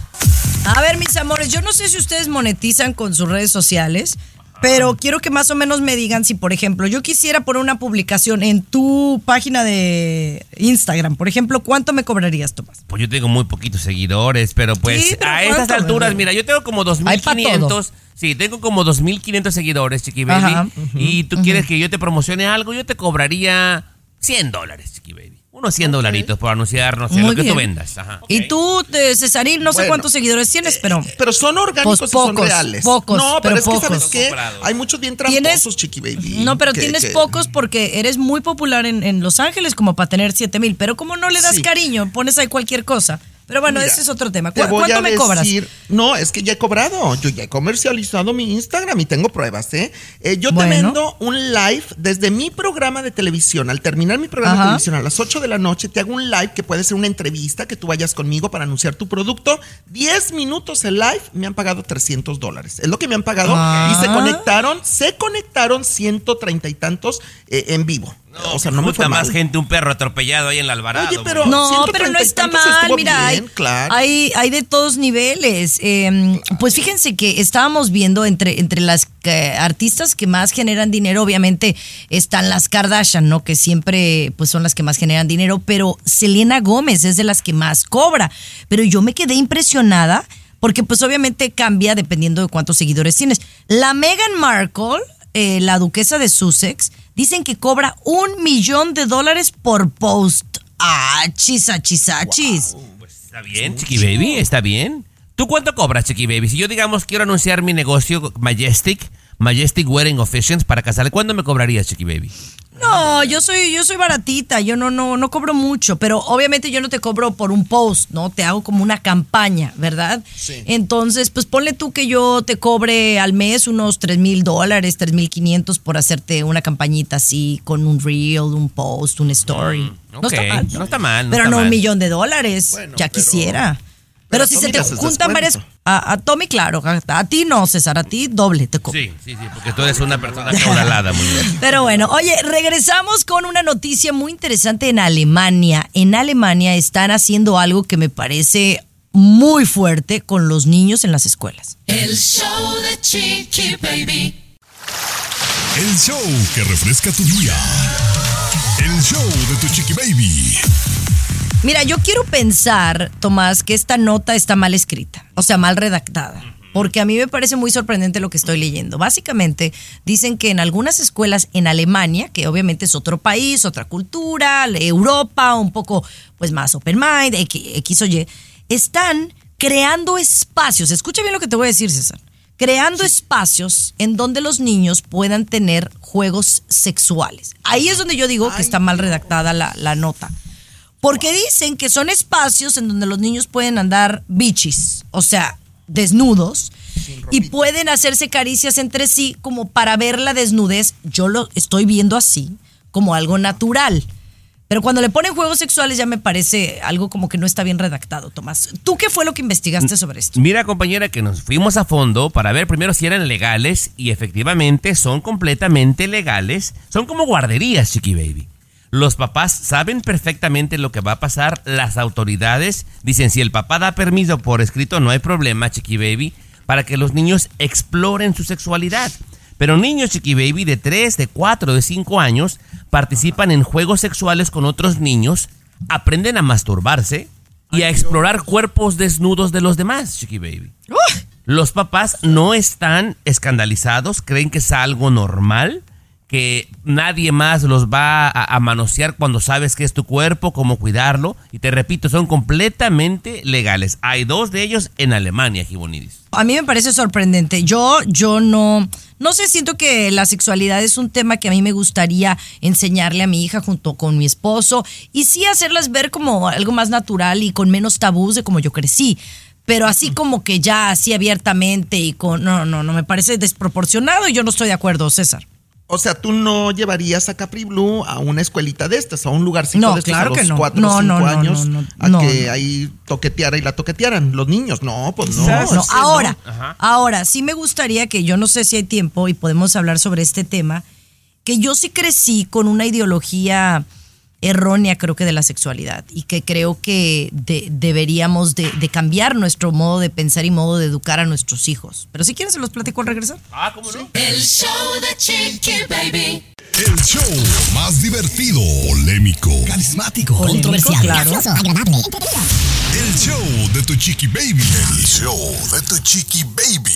A ver, mis amores, yo no sé si ustedes monetizan con sus redes sociales, pero quiero que más o menos me digan si, por ejemplo, yo quisiera poner una publicación en tu página de Instagram, por ejemplo, ¿cuánto me cobrarías, Tomás? Pues yo tengo muy poquitos seguidores, pero pues Sí, pero a estas alturas, mira, yo tengo como Hay pa' 2500. Sí, tengo como 2500 seguidores, Chiqui Baby. Ajá. Y tú quieres que yo te promocione algo, yo te cobraría 100 dólares, Chiqui Baby. Unos 100 dolaritos por anunciar, no sé, lo que bien. tú vendas. Ajá. Y tú, eh, Cesarín, no sé cuántos seguidores tienes, pero... Pero son orgánicos Pues y son pocos, reales. pocos, no, pero, pero es que sabes pocos. qué, hay muchos bien Tienes- tramposos, Chiqui Baby. No, pero que- tienes que- pocos porque eres muy popular en, en Los Ángeles como para tener 7 mil. Pero como no le das Sí. cariño, pones ahí cualquier cosa. Pero bueno, Mira, ese es otro tema. te ¿Cu- voy ¿Cuánto a me cobras? decir- No, es que ya he cobrado. Yo ya he comercializado mi Instagram y tengo pruebas, ¿eh? Eh, yo Bueno. te vendo un live desde mi programa de televisión. Al terminar mi programa Ajá. de televisión a las 8 de la noche, te hago un live que puede ser una entrevista, que tú vayas conmigo para anunciar tu producto. 10 minutos el live, me han pagado 300 dólares. Es lo que me han pagado. Ah. Y se conectaron, se conectaron 130 y tantos eh, en vivo. O sea, no me fue más mal. gente un perro atropellado ahí en el Alvarado. Oye, pero-. No, 130 pero no está mal, mira, bien, hay, claro. hay, hay de todos niveles. Eh, pues fíjense que estábamos viendo entre, entre las eh, artistas que más generan dinero, obviamente están las Kardashian, ¿no? Que siempre pues son las que más generan dinero, pero Selena Gómez es de las que más cobra. Pero yo me quedé impresionada porque pues obviamente cambia dependiendo de cuántos seguidores tienes. La Meghan Markle, eh, la duquesa de Sussex, dicen que cobra un millón de dólares por post. Ah, chisachis. Pues está bien, Chiqui Baby, está bien. ¿Tú cuánto cobras, Chiqui Baby? Si yo, digamos, quiero anunciar mi negocio Majestic, Majestic Wedding Officials para casarle, ¿cuándo me cobrarías, Chiqui Baby? No, yo soy, yo soy baratita, yo no, no, no cobro mucho, pero obviamente yo no te cobro por un post, ¿no? Te hago como una campaña, ¿verdad? Sí. Entonces, pues ponle tú que yo te cobre al mes unos tres mil dólares, tres mil quinientos por hacerte una campañita así con un reel, un post, una story. no Mm, ok, está mal. no está mal, no pero está no un millón de dólares, Bueno, ya pero- quisiera. Pero si se te juntan varias... A, a Tommy, claro, a, a ti no, César, a ti doble te cobro. Sí, sí, sí, porque tú eres una persona caudalada, muy bien. Pero bueno, oye, regresamos con una noticia muy interesante en Alemania. En Alemania están haciendo algo que me parece muy fuerte con los niños en las escuelas. El show de Chiqui Baby. El show que refresca tu día. El show de tu chiqui baby. Mira, yo quiero pensar, Tomás, que esta nota está mal escrita, o sea, mal redactada. Porque a mí me parece muy sorprendente lo que estoy leyendo. Básicamente dicen que en algunas escuelas en Alemania, que obviamente es otro país, otra cultura, Europa, un poco pues más open mind, X, X o Y, están creando espacios. Escucha bien lo que te voy a decir, César. Creando espacios en donde los niños puedan tener juegos sexuales. Ahí es donde yo digo que está mal redactada la, la nota. Porque dicen que son espacios en donde los niños pueden andar bichis, o sea, desnudos, y pueden hacerse caricias entre sí como para ver la desnudez. Yo lo estoy viendo así, como algo natural. Pero cuando le ponen juegos sexuales ya me parece algo como que no está bien redactado, Tomás. ¿Tú qué fue lo que investigaste sobre esto? Mira, compañera, que nos fuimos a fondo para ver primero si eran legales y efectivamente son completamente legales. Son como guarderías, Chiqui Baby. Los papás saben perfectamente lo que va a pasar. Las autoridades dicen, si el papá da permiso por escrito, no hay problema, Chiqui Baby, para que los niños exploren su sexualidad. Pero niños, Chiqui Baby, de 3, de 4, de 5 años, participan en juegos sexuales con otros niños, aprenden a masturbarse y a explorar cuerpos desnudos de los demás, Chiqui Baby. Los papás no están escandalizados, creen que es algo normal, que nadie más los va a, a manosear cuando sabes que es tu cuerpo, cómo cuidarlo. Y te repito, son completamente legales. Hay dos de ellos en Alemania, Gibonidis. A mí me parece sorprendente. Yo, yo no, no sé, siento que la sexualidad es un tema que a mí me gustaría enseñarle a mi hija junto con mi esposo y sí hacerlas ver como algo más natural y con menos tabús de como yo crecí. Pero así como que ya así abiertamente y con no, no, no me parece desproporcionado y yo no estoy de acuerdo, César. O sea, tú no llevarías a Capri Blue a una escuelita de estas, a un lugarcito No, de estos claro a los que no. cuatro No, o cinco no, no, años no, no, a no, que no. ahí toqueteara y la toquetearan los niños. No, pues no. Ahora, ahora, sí me gustaría que yo no sé si hay tiempo y podemos hablar sobre este tema, que yo sí crecí con una ideología errónea, creo que de la sexualidad, y que creo que de- deberíamos de, de cambiar nuestro modo de pensar y modo de educar a nuestros hijos. Pero si quieren se los platico al regresar. Ah, ¿cómo no? El show de Chiqui Baby. El show más divertido, polémico, carismático, Polémico, claro. El show de tu chiqui baby. El show de tu chiqui baby.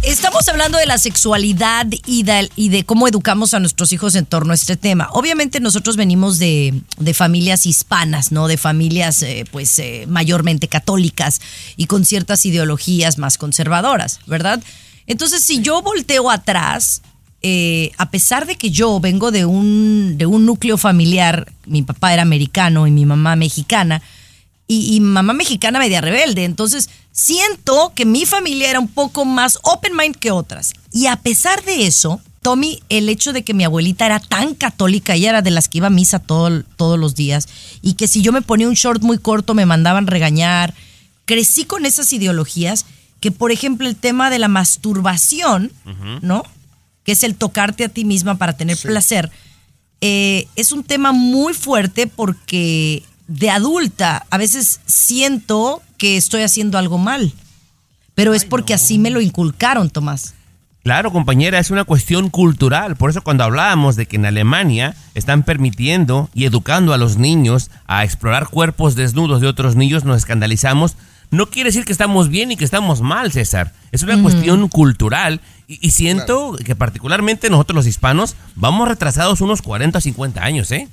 Estamos hablando de la sexualidad y de, y de cómo educamos a nuestros hijos en torno a este tema. Obviamente nosotros venimos de, de familias hispanas, ¿no? De familias eh, pues eh, mayormente católicas y con ciertas ideologías más conservadoras, ¿verdad? Entonces si yo volteo atrás, eh, a pesar de que yo vengo de un, de un núcleo familiar, mi papá era americano y mi mamá mexicana, y, y mamá mexicana media rebelde. Entonces, siento que mi familia era un poco más open mind que otras. Y a pesar de eso, Tommy, el hecho de que mi abuelita era tan católica, ella era de las que iba a misa todo- todos los días, y que si yo me ponía un short muy corto me mandaban regañar, crecí con esas ideologías que, por ejemplo, el tema de la masturbación, ¿no? Que es el tocarte a ti misma para tener placer eh, es un tema muy fuerte porque de adulta a veces siento que estoy haciendo algo mal, pero es porque así me lo inculcaron, Tomás. Claro, compañera, es una cuestión cultural. Por eso cuando hablábamos de que en Alemania están permitiendo y educando a los niños a explorar cuerpos desnudos de otros niños, nos escandalizamos. No quiere decir que estamos bien y que estamos mal, César. Es una cuestión cultural y, y siento que particularmente nosotros los hispanos vamos retrasados unos 40 o 50 años, ¿eh?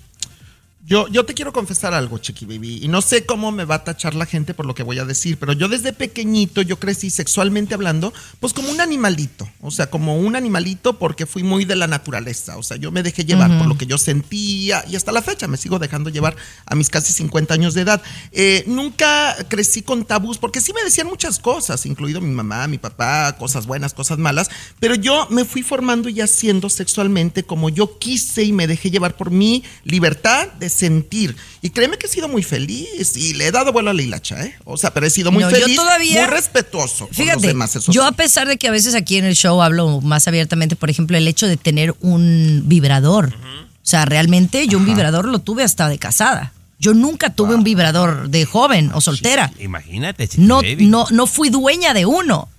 Yo, yo te quiero confesar algo, Chiqui Baby, y no sé cómo me va a tachar la gente por lo que voy a decir, pero yo desde pequeñito, yo crecí sexualmente hablando, pues como un animalito, o sea, como un animalito porque fui muy de la naturaleza, o sea, yo me dejé llevar por lo que yo sentía y hasta la fecha me sigo dejando llevar a mis casi 50 años de edad. Eh, nunca crecí con tabús, porque sí me decían muchas cosas, incluido mi mamá, mi papá, cosas buenas, cosas malas, pero yo me fui formando y haciendo sexualmente como yo quise y me dejé llevar por mi libertad de sentir. Y créeme que he sido muy feliz y le he dado vuelo a la hilacha, ¿eh? O sea, pero he sido muy No, yo feliz, todavía- muy respetuoso con los Fíjate, demás. eso yo sí. a pesar de que a veces aquí en el show hablo más abiertamente, por ejemplo, el hecho de tener un vibrador. O sea, realmente yo un vibrador lo tuve hasta de casada. Yo nunca tuve un vibrador de joven o soltera. Imagínate, chiqui No, baby. no, no fui dueña de uno.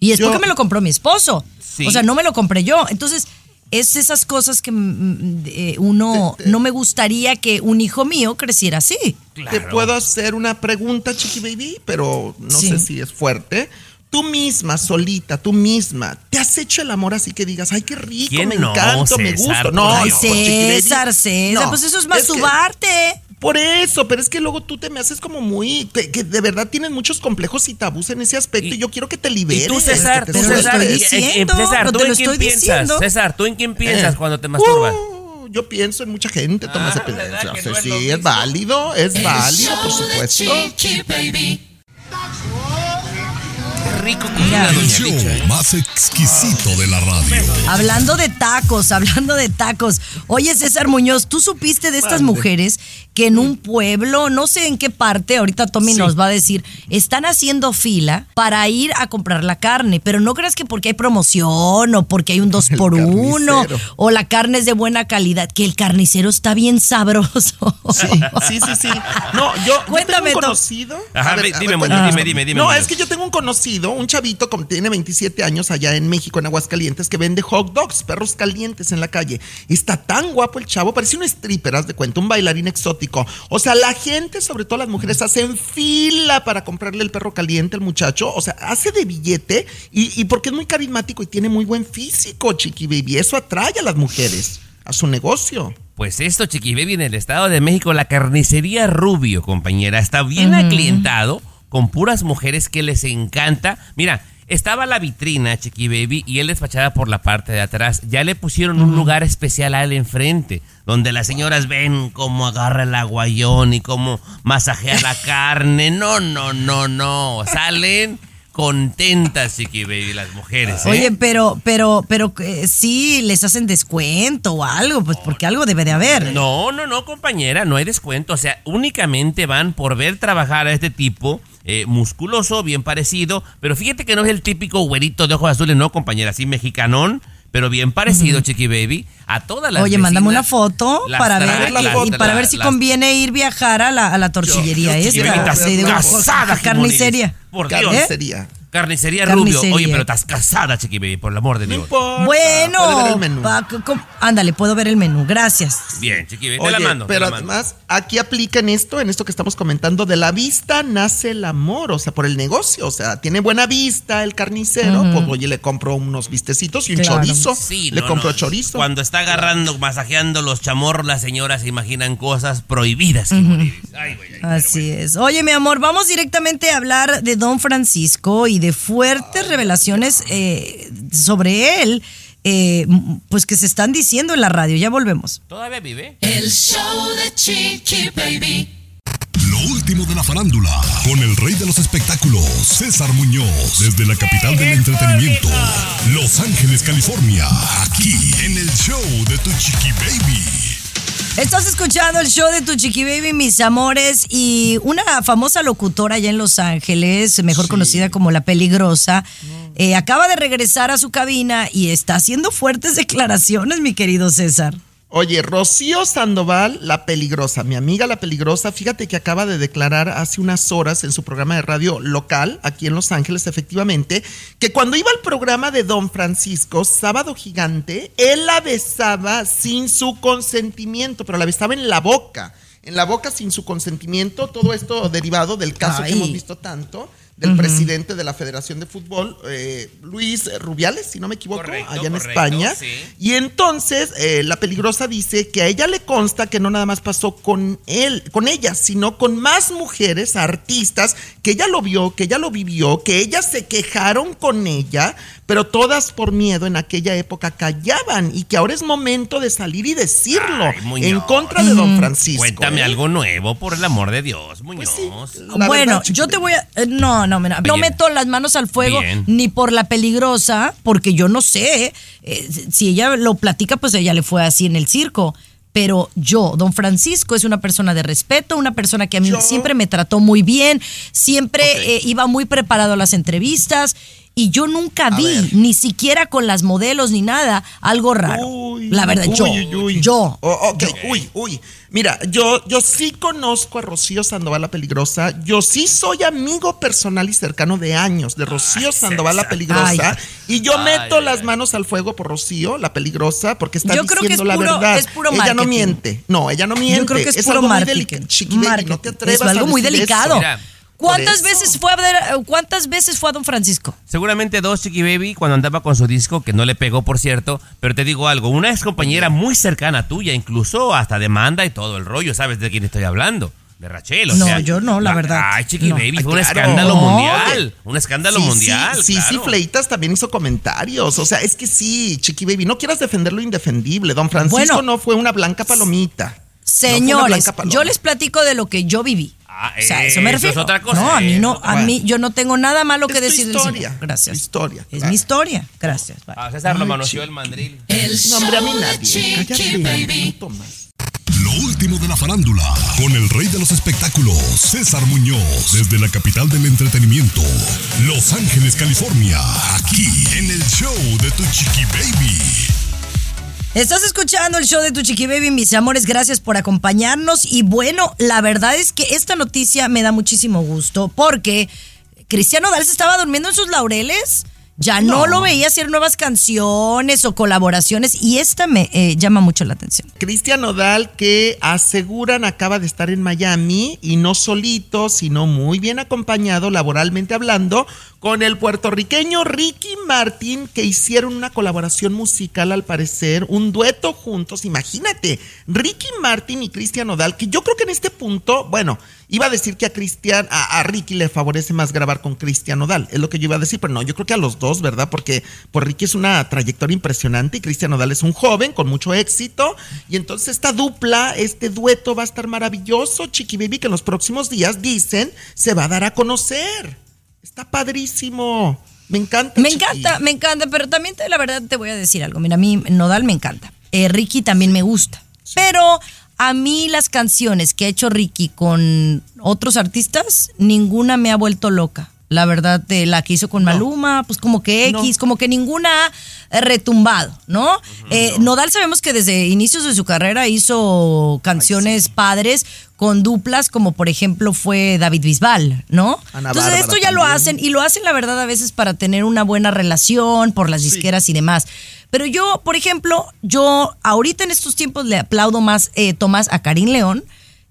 Y es Yo- porque me lo compró mi esposo. Sí. O sea, no me lo compré yo. Entonces, es esas cosas que mm, eh, uno no me gustaría que un hijo mío creciera así. Te puedo hacer una pregunta, Chiqui Baby, pero no Sí. sé si es fuerte. Tú misma, solita, tú misma, ¿te has hecho el amor así que digas, ay, qué rico, ¿Quién me no, encanta, me César? gusta? No, Ay, Dios, no, Chiqui Baby, César, César, no. pues eso es que- masturbarte. Por eso, pero es que luego tú te me haces como muy. Que, que de verdad tienes muchos complejos y tabús en ese aspecto y, Y- yo quiero que te liberes. Y tú, César, tú, César, eh, eh, César, ¿tú en quién piensas? César, ¿tú en quién piensas cuando te masturbas? Uh, yo pienso en mucha gente, toma ese Ah, ¿verdad pedazo. que no es Sí, es mismo? válido, es válido, por Show de supuesto. Chiqui Baby. Qué rico Mira. El doña show ¿eh? más exquisito de la radio. Hablando de tacos, hablando de tacos. Oye, César Muñoz, ¿tú supiste de estas Mande. mujeres que en un pueblo, no sé en qué parte, ahorita Tommy Sí. nos va a decir, están haciendo fila para ir a comprar la carne? Pero no creas que porque hay promoción o porque hay un dos El por uno carnicero. o la carne es de buena calidad, que el carnicero está bien sabroso. Sí, sí, sí, sí. No, yo, tengo un conocido. Ajá, ver, dime, dime, dime, dime, dime, No, es que yo tengo un conocido, un chavito que tiene 27 años allá en México, en Aguascalientes, que vende hot dogs, perros calientes en la calle. Está tan guapo el chavo, parece un stripper, haz de cuenta, un bailarín exótico. O sea, la gente, sobre todo las mujeres, hacen fila para comprarle el perro caliente al muchacho. O sea, hace de billete y, y porque es muy carismático y tiene muy buen físico, chiqui baby. Eso atrae a las mujeres a su negocio. Pues esto, Chiqui Baby, en el Estado de México, la carnicería Rubio, compañera, está bien aclientado con puras mujeres que les encanta. Mira, estaba la vitrina, Chiqui Baby, y él despachaba por la parte de atrás. Ya le pusieron un lugar especial a él enfrente, donde las señoras ven cómo agarra el aguayón y cómo masajea la carne. No, no, no, no. Salen contentas, Chiqui Baby, las mujeres. ¿eh? Oye, pero, pero, pero eh, sí les hacen descuento o algo, pues porque algo debe de haber. No, no, no, compañera, no hay descuento. O sea, únicamente van por ver trabajar a este tipo. Eh, musculoso, bien parecido, pero fíjate que no es el típico güerito de ojos azules, no, compañera, así mexicanón, pero bien parecido, Chiqui Baby, a todas las Oye, mándame una foto para ver la y- para ver si las- conviene ir viajar a la, a la tortillería yo- esta. Baby, de- de- casada, carnicería. Por Dios. Carnicería. Carnicería Rubio. Oye, pero estás casada, Chiqui Baby, por el amor de No Dios. importa. Bueno, puede ver el menú. pa- ándale, puedo ver el menú, gracias. Bien, Chiqui Baby, te la mando. te pero la mando. además, aquí aplica en esto, en esto que estamos comentando, de la vista nace el amor, o sea, por el negocio, o sea, tiene buena vista el carnicero, pues oye, le compro unos vistecitos y un Claro. chorizo, Sí, le no, compro no. chorizo. Cuando está agarrando, masajeando los chamorros, las señoras se imaginan cosas prohibidas. Jimonides. Ay, güey, ay, pero Así es. Oye, mi amor, vamos directamente a hablar de Don Francisco y de fuertes revelaciones eh, sobre él, eh, pues que se están diciendo en la radio. Ya volvemos. ¿Todavía vive? El show de Chiqui Baby. Lo último de la farándula, con el rey de los espectáculos, César Muñoz, desde la capital del entretenimiento, Los Ángeles, California, aquí en el show de Tu Chiqui Baby. Estás escuchando el show de Tu Chiqui Baby, mis amores, y una famosa locutora allá en Los Ángeles, mejor conocida como La Peligrosa, eh, acaba de regresar a su cabina y está haciendo fuertes declaraciones, mi querido César. Oye, Rocío Sandoval, la peligrosa, mi amiga la peligrosa, fíjate que acaba de declarar hace unas horas en su programa de radio local, aquí en Los Ángeles, efectivamente, que cuando iba al programa de Don Francisco, Sábado Gigante, él la besaba sin su consentimiento, pero la besaba en la boca. En la boca sin su consentimiento, todo esto derivado del caso Ay. que hemos visto tanto del presidente de la Federación de Fútbol, eh, Luis Rubiales, si no me equivoco, Correcto, allá en correcto, España. sí. Y entonces eh, la peligrosa dice que a ella le consta que no nada más pasó con él, con ella, sino con más mujeres, artistas, que ella lo vio, que ella lo vivió, que ellas se quejaron con ella, pero todas por miedo en aquella época callaban y que ahora es momento de salir y decirlo Ay, Muñoz. en contra de Don Francisco. Cuéntame ¿eh? algo nuevo, por el amor de Dios, Muñoz. Pues sí, la bueno, verdad, yo te voy a... eh, No, no, mira, no meto las manos al fuego Bien. ni por la peligrosa, porque yo no sé. eh, si ella lo platica, pues ella le fue así en el circo. Pero yo, don Francisco, es una persona de respeto, una persona que a mí Yo- siempre me trató muy bien, siempre eh, iba muy preparado a las entrevistas y yo nunca vi, ver. ni siquiera con las modelos ni nada, algo raro. Uy, la verdad, uy, yo, uy, uy. yo. Oh, ok, uy, uy. Mira, yo, yo sí conozco a Rocío Sandoval la Peligrosa. Yo sí soy amigo personal y cercano de años de Rocío Sandoval la Peligrosa. Ay. Y yo Ay, meto ay, las ay. manos al fuego por Rocío, la Peligrosa, porque está Yo creo que diciendo es la puro- verdad. es puro ella no marketing. miente. No, ella no miente. Yo creo que es, puro algo muy marketing. Chiqui baby, no te Marketing. atrevas es algo a muy delicado. eso. Mira, ¿Cuántas por eso. veces fue a ver, cuántas veces fue a Don Francisco? Seguramente dos, Chiqui Baby, cuando andaba con su disco, que no le pegó, por cierto. Pero te digo algo, una ex compañera muy cercana tuya, incluso hasta demanda y todo el rollo, ¿sabes de quién estoy hablando? De Rachel, o No, sea, yo no, la verdad. Ay, Chiqui No. Baby, fue un escándalo No, mundial. Un escándalo Sí, mundial. Sí, sí. Fleitas también hizo comentarios. O sea, es que sí, Chiqui Baby, no quieras defender lo indefendible. Don Francisco Bueno. no fue una blanca palomita. No fue una Señores, blanca paloma. yo les platico de lo que yo viví. Ah, o sea, eso me eso es refiero. otra cosa. No, a mí no, a bueno. mí yo no tengo nada malo Es que tu decir del historia. Gracias. historia, Es claro. mi historia. Gracias. Ah, César lo manoseó el mandril. El No, hombre, a mí show de nadie. Cállate, más. Lo último de la farándula, con el rey de los espectáculos, César Muñoz, desde la capital del entretenimiento, Los Ángeles, California, aquí en el show de Tu Chiqui Baby. Estás escuchando el show de Tu Chiqui Baby, mis amores, gracias por acompañarnos. Y bueno, la verdad es que esta noticia me da muchísimo gusto porque Cristiano Dal se estaba durmiendo en sus laureles. Ya no, No. lo veía hacer nuevas canciones o colaboraciones y esta me eh, llama mucho la atención. Cristian Nodal, que aseguran acaba de estar en Miami y no solito, sino muy bien acompañado, laboralmente hablando, con el puertorriqueño Ricky Martin, que hicieron una colaboración musical al parecer, un dueto juntos. Imagínate, Ricky Martin y Cristian Nodal, que yo creo que en este punto, bueno, iba a decir que a Cristian, a, a Ricky le favorece más grabar con Cristian Nodal, es lo que yo iba a decir, pero no, yo creo que a los dos, ¿verdad? Porque pues Ricky es una trayectoria impresionante y Cristian Nodal es un joven con mucho éxito y entonces esta dupla, este dueto va a estar maravilloso, Chiqui Baby, que en los próximos días dicen se va a dar a conocer. Está padrísimo. Me encanta. Me Chiqui. encanta, me encanta, pero también te, la verdad te voy a decir algo. Mira, a mí Nodal me encanta. Eh, Ricky también me gusta. Pero a mí las canciones que ha hecho Ricky con otros artistas, ninguna me ha vuelto loca. La verdad, de la que hizo con Maluma, pues como que X, No. como que ninguna ha retumbado, ¿no? Eh, Nodal sabemos que desde inicios de su carrera hizo canciones padres con duplas, como por ejemplo fue David Bisbal, ¿no? Ana Entonces Bárbara esto ya lo hacen y lo hacen la verdad a veces para tener una buena relación por las disqueras y demás. Pero yo, por ejemplo, yo ahorita en estos tiempos le aplaudo más, eh, Tomás, a Karim León,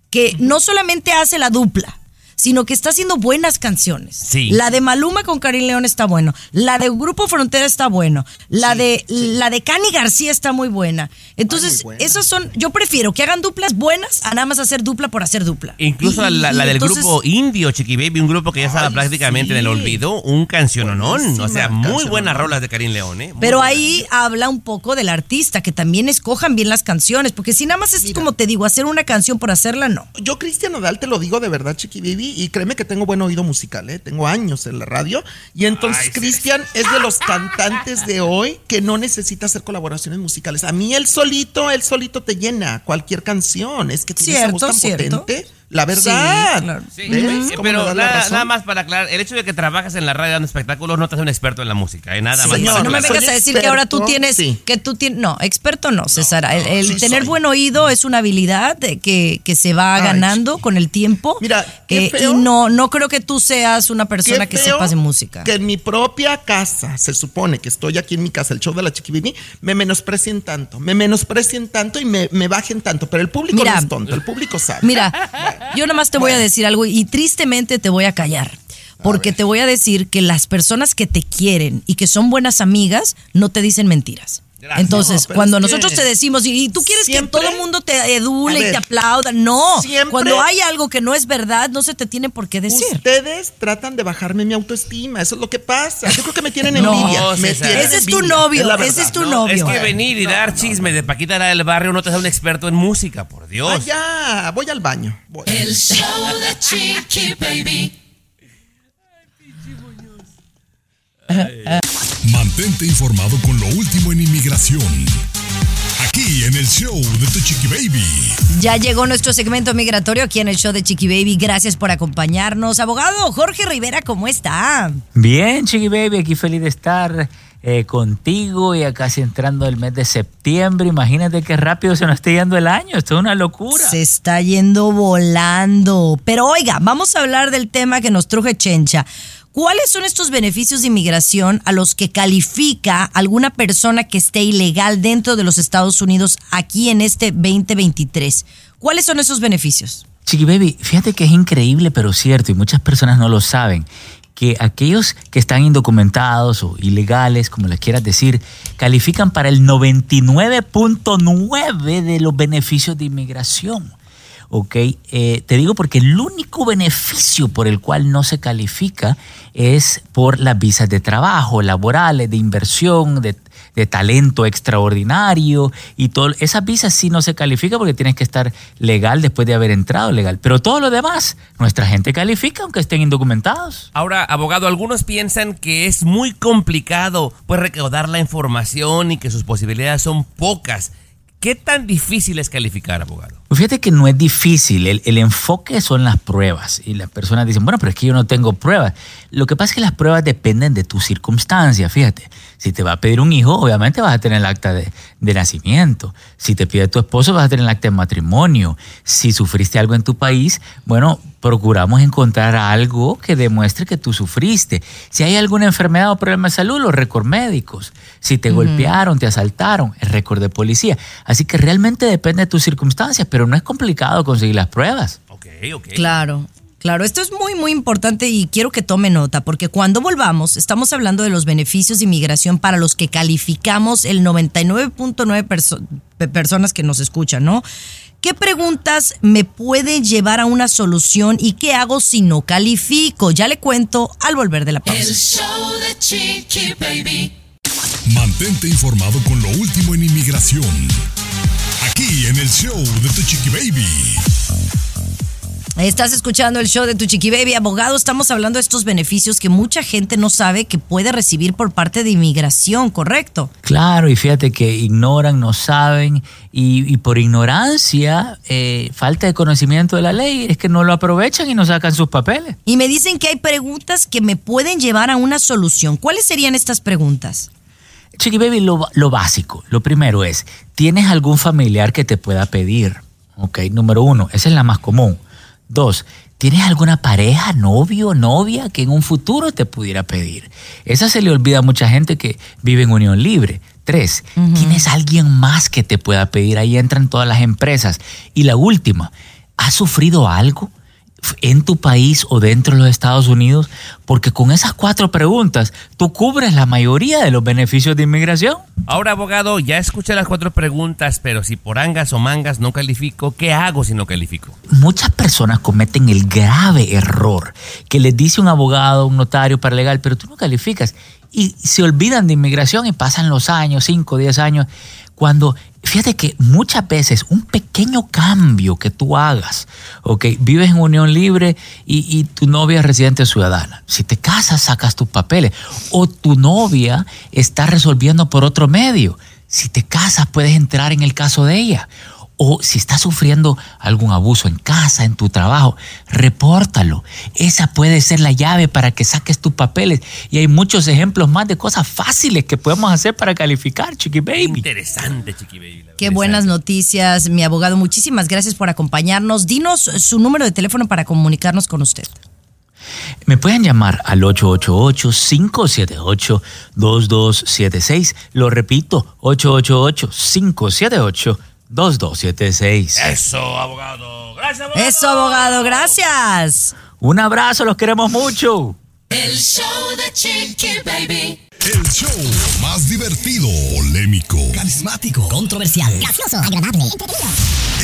que no solamente hace la dupla, sino que está haciendo buenas canciones. Sí. La de Maluma con Karim León está bueno. La de Grupo Frontera está bueno. La de la de Cani García está muy buena. Entonces, muy buena. esas son, yo prefiero que hagan duplas buenas a nada más hacer dupla por hacer dupla. Incluso Y- la, y la del entonces- grupo indio, Chiqui Baby, un grupo que ya estaba Ay, prácticamente en el olvido, un canciononón. O sea, muy buenas rolas de Karim León, ¿eh? Pero buenas. ahí habla un poco del artista, que también escojan bien las canciones, porque si nada más es como te digo, hacer una canción por hacerla, no. Yo, Cristian Nodal, te lo digo de verdad, Chiqui Baby, y créeme que tengo buen oído musical, ¿eh? Tengo años en la radio. Y entonces. Cristian es de los cantantes de hoy que no necesita hacer colaboraciones musicales. A mí, él solito, él solito te llena cualquier canción. Es que tiene esa voz Cierto, tan cierto. potente. La verdad. claro. Sí, ¿Ves eh, me pero nada, más para aclarar, el hecho de que trabajas en la radio dando espectáculos no te hace un experto en la música, ¿eh? Nada más. Señor, no me vengas a decir que ahora tú tienes, sí. que tú tienes, no, experto no, César. el el sí tener soy. buen oído es una habilidad que, que se va Ay, ganando con el tiempo. Mira, qué Eh, feo. y no, no creo que tú seas una persona que sepas de música. Que en mi propia casa, se supone que estoy aquí en mi casa, el show de la Chiqui Baby, me menosprecien tanto, me menosprecien tanto y me, me bajen tanto. Pero el público Mira. no es tonto, el público sabe. Mira, yo nada más te voy a decir algo y tristemente te voy a callar. Porque te voy a decir que las personas que te quieren y que son buenas amigas no te dicen mentiras. Gracias. Entonces, No, cuando que nosotros te decimos, y, y tú quieres siempre- que todo el mundo te edule y te aplauda, no. siempre- Cuando hay algo que no es verdad, no se te tiene por qué decir. Ustedes tratan de bajarme mi autoestima, eso es lo que pasa. Yo creo que me tienen No, envidia. me César. tienen Ese es tu novio, ese es tu No, novio. Es que venir y dar chisme de Paquita la del barrio no te hace un experto en música, por Dios. Ah, ya, voy al baño. voy. El show de Chiqui Baby. Mantente informado con lo último en inmigración. Aquí en el show de Tu Chiqui Baby. Ya llegó nuestro segmento migratorio aquí en el show de Chiqui Baby. Gracias por acompañarnos. Abogado Jorge Rivera, ¿cómo está? Bien, Chiqui Baby, aquí feliz de estar eh, contigo y casi entrando el mes de septiembre. Imagínate qué rápido se nos está yendo el año. Esto es una locura. Se está yendo volando. Pero oiga, vamos a hablar del tema que nos truje Chencha. ¿Cuáles son estos beneficios de inmigración a los que califica alguna persona que esté ilegal dentro de los Estados Unidos aquí en este 2023? ¿Cuáles son esos beneficios? Chiqui Baby, fíjate que es increíble, pero cierto, y muchas personas no lo saben, que aquellos que están indocumentados o ilegales, como les quieras decir, califican para el 99.9 de los beneficios de inmigración. ¿Ok? Eh, te digo porque el único beneficio por el cual no se califica es por las visas de trabajo, laborales, de inversión, de, talento extraordinario y todo. Esas visas sí no se califica porque tienes que estar legal después de haber entrado legal. Pero todo lo demás, nuestra gente califica aunque estén indocumentados. Ahora, abogado, algunos piensan que es muy complicado pues recaudar la información y que sus posibilidades son pocas. ¿Qué tan difícil es calificar, abogado? Pues fíjate que no es difícil, el, el enfoque son las pruebas y las personas dicen, bueno, pero es que yo no tengo pruebas. Lo que pasa es que las pruebas dependen de tus circunstancias, fíjate. Si te va a pedir un hijo, obviamente vas a tener el acta de, de nacimiento. Si te pide tu esposo, vas a tener el acta de matrimonio. Si sufriste algo en tu país, bueno, procuramos encontrar algo que demuestre que tú sufriste. Si hay alguna enfermedad o problema de salud, los récords médicos. Si te golpearon, te asaltaron, el récord de policía. Así que realmente depende de tus circunstancias, pero no es complicado conseguir las pruebas. Ok, ok. Claro. Claro, esto es muy, muy importante y quiero que tome nota, porque cuando volvamos, estamos hablando de los beneficios de inmigración para los que calificamos el 99.9 perso- pe- personas que nos escuchan, ¿no? ¿Qué preguntas me pueden llevar a una solución y qué hago si no califico? Ya le cuento al volver de la El pausa. show de Chiqui Baby. Mantente informado con lo último en inmigración. Aquí en el show de Tu Chiqui Baby. Estás escuchando el show de Tu Chiqui Baby, abogado. Estamos hablando de estos beneficios que mucha gente no sabe que puede recibir por parte de inmigración, ¿correcto? Claro, y fíjate que ignoran, no saben, y, y por ignorancia, eh, falta de conocimiento de la ley, es que no lo aprovechan y no sacan sus papeles. Y me dicen que hay preguntas que me pueden llevar a una solución. ¿Cuáles serían estas preguntas? Chiqui Baby, lo, lo básico, lo primero es, ¿tienes algún familiar que te pueda pedir? Ok, número uno, esa es la más común. Dos, ¿tienes alguna pareja, novio, novia que en un futuro te pudiera pedir? Esa se le olvida a mucha gente que vive en unión libre. Tres, ¿tienes alguien más que te pueda pedir? Ahí entran todas las empresas. Y la última, ¿has sufrido algo? En tu país o dentro de los Estados Unidos? Porque con esas cuatro preguntas tú cubres la mayoría de los beneficios de inmigración. Ahora, abogado, ya escuché las cuatro preguntas, pero si por angas o mangas no califico, ¿qué hago si no califico? Muchas personas cometen el grave error que les dice un abogado, un notario paralegal, pero tú no calificas. Y se olvidan de inmigración y pasan los años, 5, 10 años, cuando, fíjate que muchas veces un pequeño cambio que tú hagas, ok, vives en unión libre y, y tu novia es residente ciudadana. Si te casas, sacas tus papeles. O tu novia está resolviendo por otro medio. Si te casas, puedes entrar en el caso de ella. O si estás sufriendo algún abuso en casa, en tu trabajo, repórtalo. Esa puede ser la llave para que saques tus papeles. Y hay muchos ejemplos más de cosas fáciles que podemos hacer para calificar, Chiqui Baby. Interesante, Chiqui Baby. Qué buenas noticias, mi abogado. Muchísimas gracias por acompañarnos. Dinos su número de teléfono para comunicarnos con usted. Me pueden llamar al 888-578-2276. Lo repito, 888-578-2276. Eso, abogado. Gracias, abogado. Eso, abogado, gracias. Un abrazo, los queremos mucho. El show de Chiqui Baby. El show más divertido, polémico, Carismático, controversial, gracioso, agradable,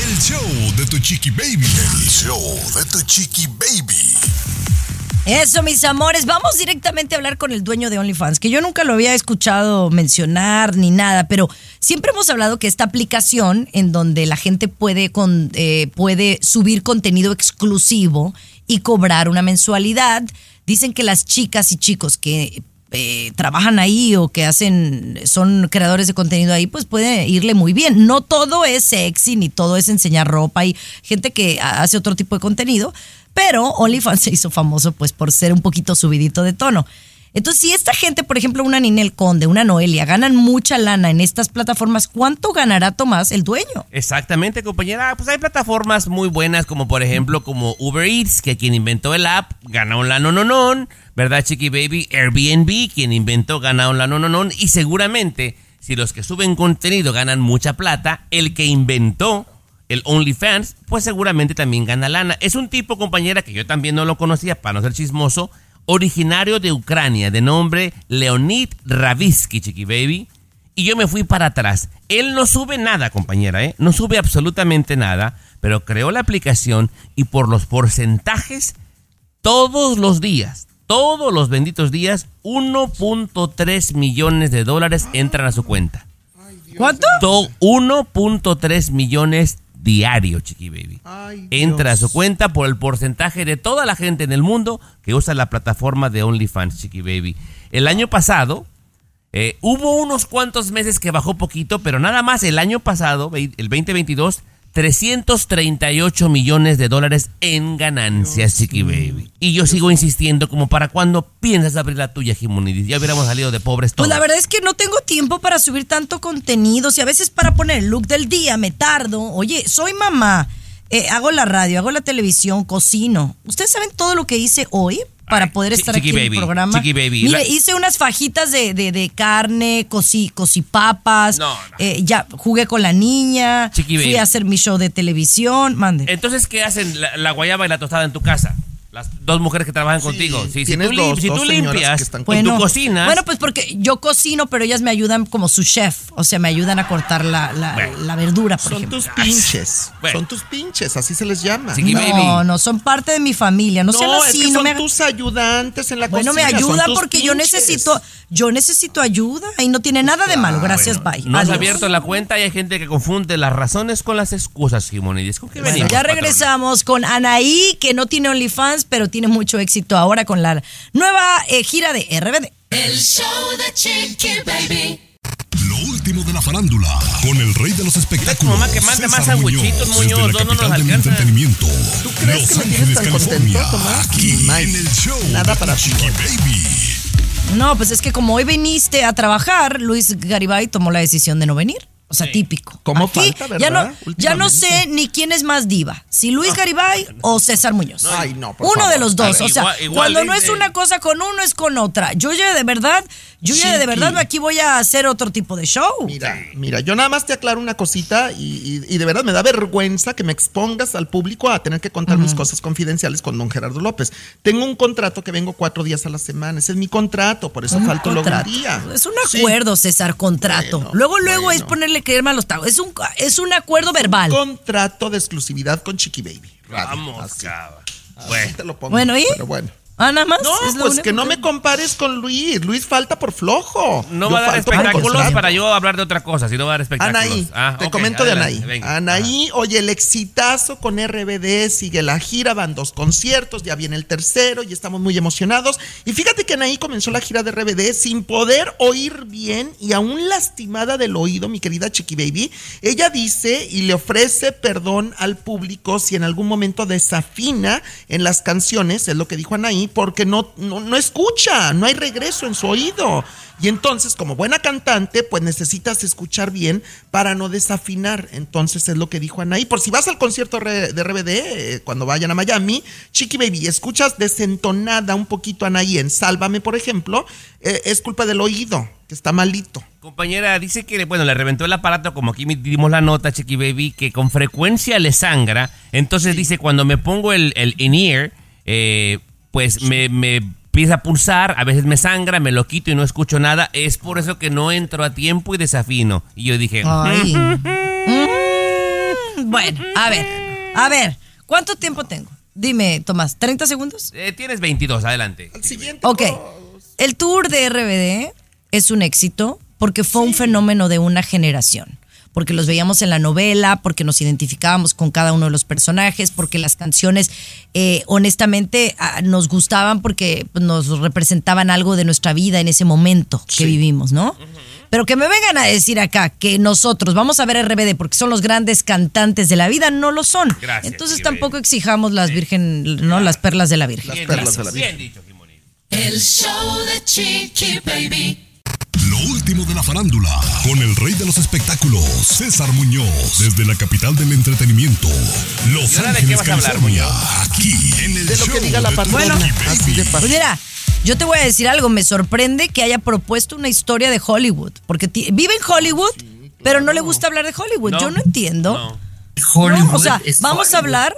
el show de tu chiqui baby. El show de tu chiqui baby. Eso, mis amores. Vamos directamente a hablar con el dueño de OnlyFans, que yo nunca lo había escuchado mencionar ni nada, pero siempre hemos hablado que esta aplicación en donde la gente puede, con, eh, puede subir contenido exclusivo y cobrar una mensualidad, dicen que las chicas y chicos que eh, trabajan ahí o que hacen, son creadores de contenido ahí, pues puede irle muy bien. No todo es sexy, ni todo es enseñar ropa. Hay gente que hace otro tipo de contenido, pero OnlyFans se hizo famoso pues por ser un poquito subidito de tono. Entonces, si esta gente, por ejemplo, una Ninel Conde, una Noelia, ganan mucha lana en estas plataformas, ¿cuánto ganará Tomás, el dueño? Exactamente, compañera. Pues hay plataformas muy buenas, como por ejemplo, como Uber Eats, que quien inventó el app ganó un lanononon, ¿verdad, Chiqui Baby? Airbnb, quien inventó, ganó un lanononon. Y seguramente, si los que suben contenido ganan mucha plata, el que inventó el OnlyFans, pues seguramente también gana lana. Es un tipo, compañera, que yo también no lo conocía, para no ser chismoso, originario de Ucrania, de nombre Leonid Ravisky, Chiqui Baby. Y yo me fui para atrás. Él no sube nada, compañera, ¿eh? No sube absolutamente nada, pero creó la aplicación y por los porcentajes, todos los días, todos los benditos días, 1.3 millones de dólares entran a su cuenta. ¿Cuánto? To- 1.3 millones diario, Chiqui Baby. Ay, Entra a su cuenta por el porcentaje de toda la gente en el mundo que usa la plataforma de OnlyFans, Chiqui Baby. El año pasado, eh, hubo unos cuantos meses que bajó poquito, pero nada más el año pasado, el 2022, 338 millones de dólares en ganancias, Chiqui Baby. Y yo sigo insistiendo, como para cuándo piensas abrir la tuya, Jimonidis. Ya hubiéramos salido de pobres todos. Pues la verdad es que no tengo tiempo para subir tanto contenido. Si a veces para poner el look del día me tardo. Oye, soy mamá. Eh, hago la radio, hago la televisión, cocino. ¿Ustedes saben todo lo que hice hoy para poder estar chiqui aquí en baby, el programa? chiqui baby. Mire, La- hice unas fajitas de, de- de carne, cocí, cocí papas. No, no. eh, ya jugué con la niña. Chiqui fui baby. a hacer mi show de televisión. Mande. Entonces, ¿qué hacen la, la guayaba y la tostada en tu casa? Las dos mujeres que trabajan contigo. Sí, si tú, dos- si limpias están y tú cocinas, Bueno, pues porque yo cocino, pero ellas me ayudan como su chef. O sea, me ayudan a cortar la, la- Bueno. la verdura, por Son ejemplo. tus pinches. Bueno. Son tus pinches, así se les llama. No, baby. no, son parte de mi familia. No, sean No, así, es que no son me tus ayudantes en la Bueno, me cocina. son ayuda tus porque yo necesito, yo necesito ayuda y no tiene nada de malo. Gracias, bye. no has abierto la cuenta y hay gente que confunde las razones con las excusas, Jimonidis. ¿Con qué Bueno, venimos, ya regresamos con Anaí, que no tiene OnlyFans, pero tiene mucho éxito ahora con la nueva eh, gira de RBD. El show de Chiqui Baby. Lo último de la farándula, con el rey de los espectáculos. mamá que manda más Muñoz, la no, no nos alcanza. entretenimiento. ¿Tú crees Los que me tienes tan California. contento, Tomás? Aquí Nice. en el show Nada para ti. Chiqui Baby. No, pues es que como hoy viniste a trabajar, Luis Garibay tomó la decisión de no venir. O sea, típico. Como Aquí falta, ¿verdad? Ya no, ya no sé ni quién es más diva, si Luis Garibay o César Muñoz. Ay, no, por Uno favor. de los dos. Ah, o sea, igual- igual cuando no es una cosa con uno, es con otra. Yo ya de verdad, yo ya de verdad aquí voy a hacer otro tipo de show. Mira, mira, yo nada más te aclaro una cosita y, y- y de verdad me da vergüenza que me expongas al público a tener que contar mis cosas confidenciales con don Gerardo López. Tengo un contrato que vengo cuatro días a la semana, ese es mi contrato, por eso falto lo contrato. día. Es un Sí. acuerdo, César, contrato. Bueno, luego, luego es ponerle crema a los tacos. Es un, es un acuerdo verbal. Contrato de exclusividad con Chiqui Baby. Radio, Vamos. Así Bueno, te lo pongo. Bueno, ¿y? Pero bueno. Ah, nada más. No, pues que no me compares con Luis. Luis falta por flojo. No Yo va a dar espectáculos para yo hablar de otra cosa, sino va a dar espectáculos. Anaí, Ah, te comento de Anaí. venga. Anaí, oye, el exitazo con RBD, sigue la gira, van dos conciertos, ya viene el tercero y estamos muy emocionados. Y fíjate que Anaí comenzó la gira de RBD sin poder oír bien y aún lastimada del oído, mi querida Chiqui Baby. Ella dice y le ofrece perdón al público si en algún momento desafina en las canciones, es lo que dijo Anaí, porque no, no, no escucha, no hay regreso en su oído. Y entonces, como buena cantante, pues necesitas escuchar bien para no desafinar. Entonces es lo que dijo Anaí. Por si vas al concierto de RBD, eh, cuando vayan a Miami, Chiqui Baby, escuchas desentonada un poquito a Anaí en Sálvame, por ejemplo, eh, es culpa del oído, que está malito. Compañera, dice que, bueno, le reventó el aparato, como aquí dimos la nota, Chiqui Baby, que con frecuencia le sangra. Entonces dice, cuando me pongo el, el in-ear, eh, pues me, me empieza a pulsar, a veces me sangra, me lo quito y no escucho nada. Es por eso que no entro a tiempo y desafino. Y yo dije, Ay. Mm, bueno, a ver, a ver, ¿cuánto tiempo tengo? Dime, Tomás, ¿30 segundos? eh, tienes 22, adelante. Al siguiente. Ok, pues, el tour de RBD es un éxito porque fue un fenómeno de una generación. Porque los veíamos en la novela, porque nos identificábamos con cada uno de los personajes, porque las canciones, eh, honestamente, nos gustaban porque pues, nos representaban algo de nuestra vida en ese momento que vivimos, ¿no? Pero que me vengan a decir acá que nosotros vamos a ver RBD porque son los grandes cantantes de la vida, no lo son. Gracias, Entonces tampoco exijamos las virgen, no, las perlas de la virgen. Las Bien perlas dicho, de la vida. bien dicho, Jimoni. El show de Chiqui Baby. Lo último de la farándula, con el rey de los espectáculos, César Muñoz, desde la capital del entretenimiento, Los ¿Y ahora de qué Ángeles, vas a hablar, Muñoz? aquí en el De lo que show diga la patrona. Así de Pues fácil. mira, yo te voy a decir algo, me sorprende que haya propuesto una historia de Hollywood, porque vive en Hollywood, pero no le gusta hablar de Hollywood. No, yo no entiendo. no. No, o sea, vamos a hablar.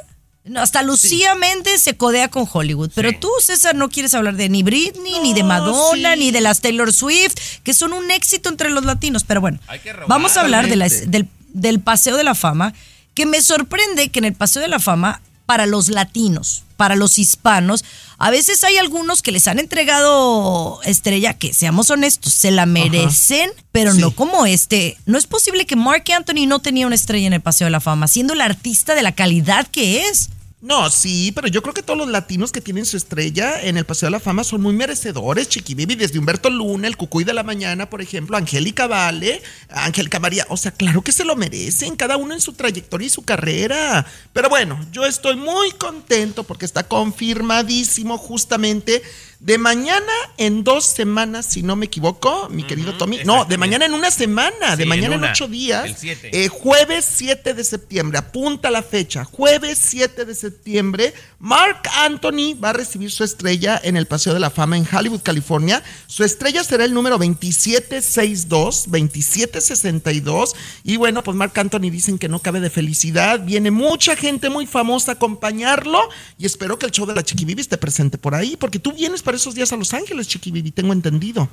No, hasta Lucía Méndez se codea con Hollywood, pero Sí. tú, César, no quieres hablar de ni Britney, ni de Madonna, sí. ni de las Taylor Swift, que son un éxito entre los latinos. Pero bueno, vamos a hablar de la- Totalmente. del, del Paseo de la Fama, que me sorprende que en el Paseo de la Fama, para los latinos, para los hispanos, a veces hay algunos que les han entregado estrella que, seamos honestos, se la merecen, pero Sí. no como este. No es posible que Mark Anthony no tenía una estrella en el Paseo de la Fama, siendo el artista de la calidad que es. No, sí, pero yo creo que todos los latinos que tienen su estrella en el Paseo de la Fama son muy merecedores, Chiqui Baby, desde Humberto Luna, el Cucuy de la Mañana, por ejemplo, Angélica Vale, Angélica María, o sea, claro que se lo merecen, cada uno en su trayectoria y su carrera. Pero bueno, yo estoy muy contento porque está confirmadísimo justamente de mañana en dos semanas, si no me equivoco, mi querido Tommy. No, de mañana en una semana, de mañana en ocho días. el siete. eh, jueves 7 de septiembre, apunta la fecha, jueves 7 de septiembre, Mark Anthony va a recibir su estrella en el Paseo de la Fama en Hollywood, California. Su estrella será el número 2762, 2762. Y bueno, pues Mark Anthony dicen que no cabe de felicidad. Viene mucha gente muy famosa a acompañarlo y espero que el show de la Chiqui Bibi esté presente por ahí, porque tú vienes para esos días a Los Ángeles, Chiqui Bibi, tengo entendido.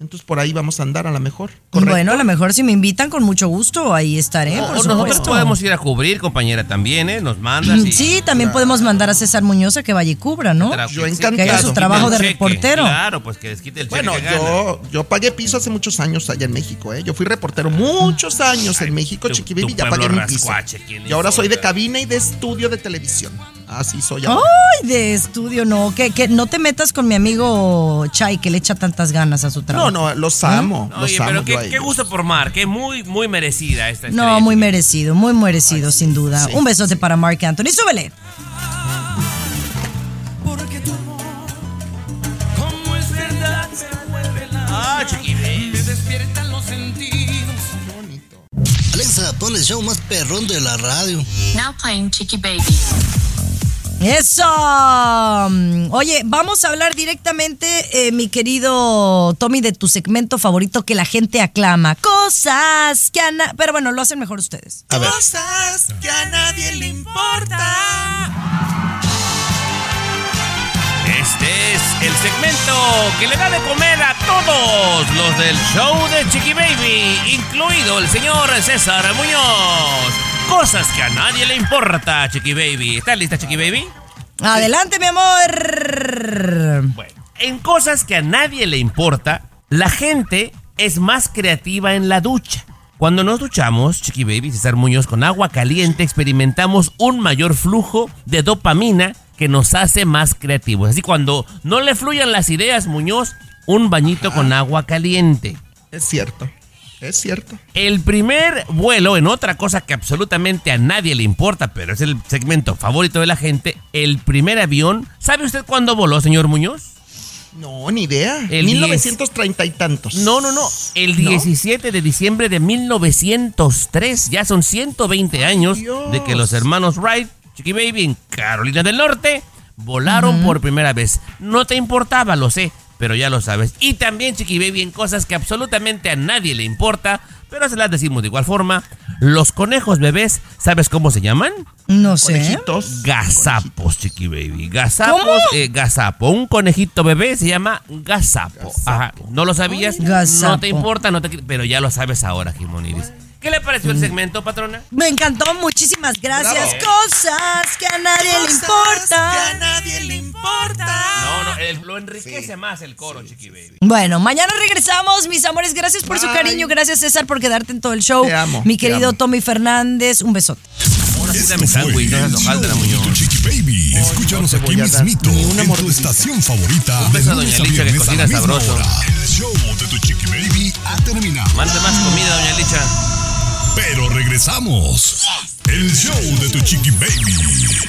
Entonces por ahí vamos a andar a lo mejor. ¿correcto? Bueno, a lo mejor si me invitan con mucho gusto, ahí estaré. Por nosotros supuesto. podemos ir a cubrir, compañera, también, ¿eh? Nos mandas y... Sí, también podemos mandar a César Muñoz a que vaya y cubra, ¿no? Yo encantado. que haga su trabajo de cheque. reportero. Claro, pues que les quite el cheque Bueno, que yo, yo pagué piso hace muchos años allá en México, ¿eh? Yo fui reportero muchos años en México, tu- Chiqui tu Baby, ya pagué mi piso. rascuache, ¿quién Y ahora soy de cabina y de estudio de televisión. Así soy ahora. Ay, de estudio, no. Que, que no te metas con mi amigo Chay, que le echa tantas ganas a su trabajo. No, no, los amo, No, los Oye, amo pero qué, qué gusto por Mar, que muy, muy merecida esta No, estrella. muy merecido, muy merecido, sin duda. sí, Un besote para Mark Anthony. Súbele. Ah, chiqui baby. Qué bonito. Alexa, pon el show más perrón de la radio. Now playing Chiqui Baby. Eso. Oye, vamos a hablar directamente, eh, mi querido Tommy, de tu segmento favorito que la gente aclama. Cosas que a na- Pero bueno, lo hacen mejor ustedes. A ver. Cosas que a nadie le importa. Este es el segmento que le da de comer a todos los del show de Chiqui Baby, incluido el señor César Muñoz. Cosas que a nadie le importa, Chiqui Baby. ¿Estás lista, Chiqui Baby? Adelante, mi amor. Bueno, en cosas que a nadie le importa, la gente es más creativa en la ducha. Cuando nos duchamos, Chiqui Baby, César Muñoz, con agua caliente, experimentamos un mayor flujo de dopamina que nos hace más creativos. Así cuando no le fluyan las ideas, Muñoz, un bañito con agua caliente. Es cierto, es cierto. El primer vuelo, en otra cosa que absolutamente a nadie le importa, pero es el segmento favorito de la gente, el primer avión. ¿Sabe usted cuándo voló, señor Muñoz? No, ni idea. El 1930 y tantos. No, no, no. El 17 de diciembre de 1903. Ya son 120 años Dios. de que los hermanos Wright, Chiqui Baby, en Carolina del Norte, volaron por primera vez. No te importaba, lo sé, pero ya lo sabes. Y también, Chiqui Baby, en cosas que absolutamente a nadie le importa, pero se las decimos de igual forma. Los conejos bebés, ¿sabes cómo se llaman? No sé. Conejitos. Gazapos, chiqui baby. Gazapos, ¿Cómo? eh, gazapo. Un conejito bebé se llama gazapo. Ajá. ¿No lo sabías? Gazapo. No te importa, no te pero ya lo sabes ahora, Jimoniris. ¿Qué le pareció el Mm. segmento, patrona? Me encantó, muchísimas gracias. Bravo. Cosas que a nadie le importan. nadie le importa. No, no, el- lo enriquece más el coro, chiqui baby. Bueno, mañana regresamos, mis amores. Gracias por su Bye. cariño. Gracias, César, por quedarte en todo el show. Te amo, Mi te querido amo. Tommy Fernández, un besote. Dame sándwich, no seas de Muñoz. tu Chiqui Baby. Escúchanos aquí a mismito, en tu estación favorita. Un beso de a Doña lunes a Licha, que viernes a la cocina misma sabroso. hora. El show de tu Chiqui Baby ha terminado. Mande más comida, doña Licha. Pero regresamos. El show de tu Chiqui Baby.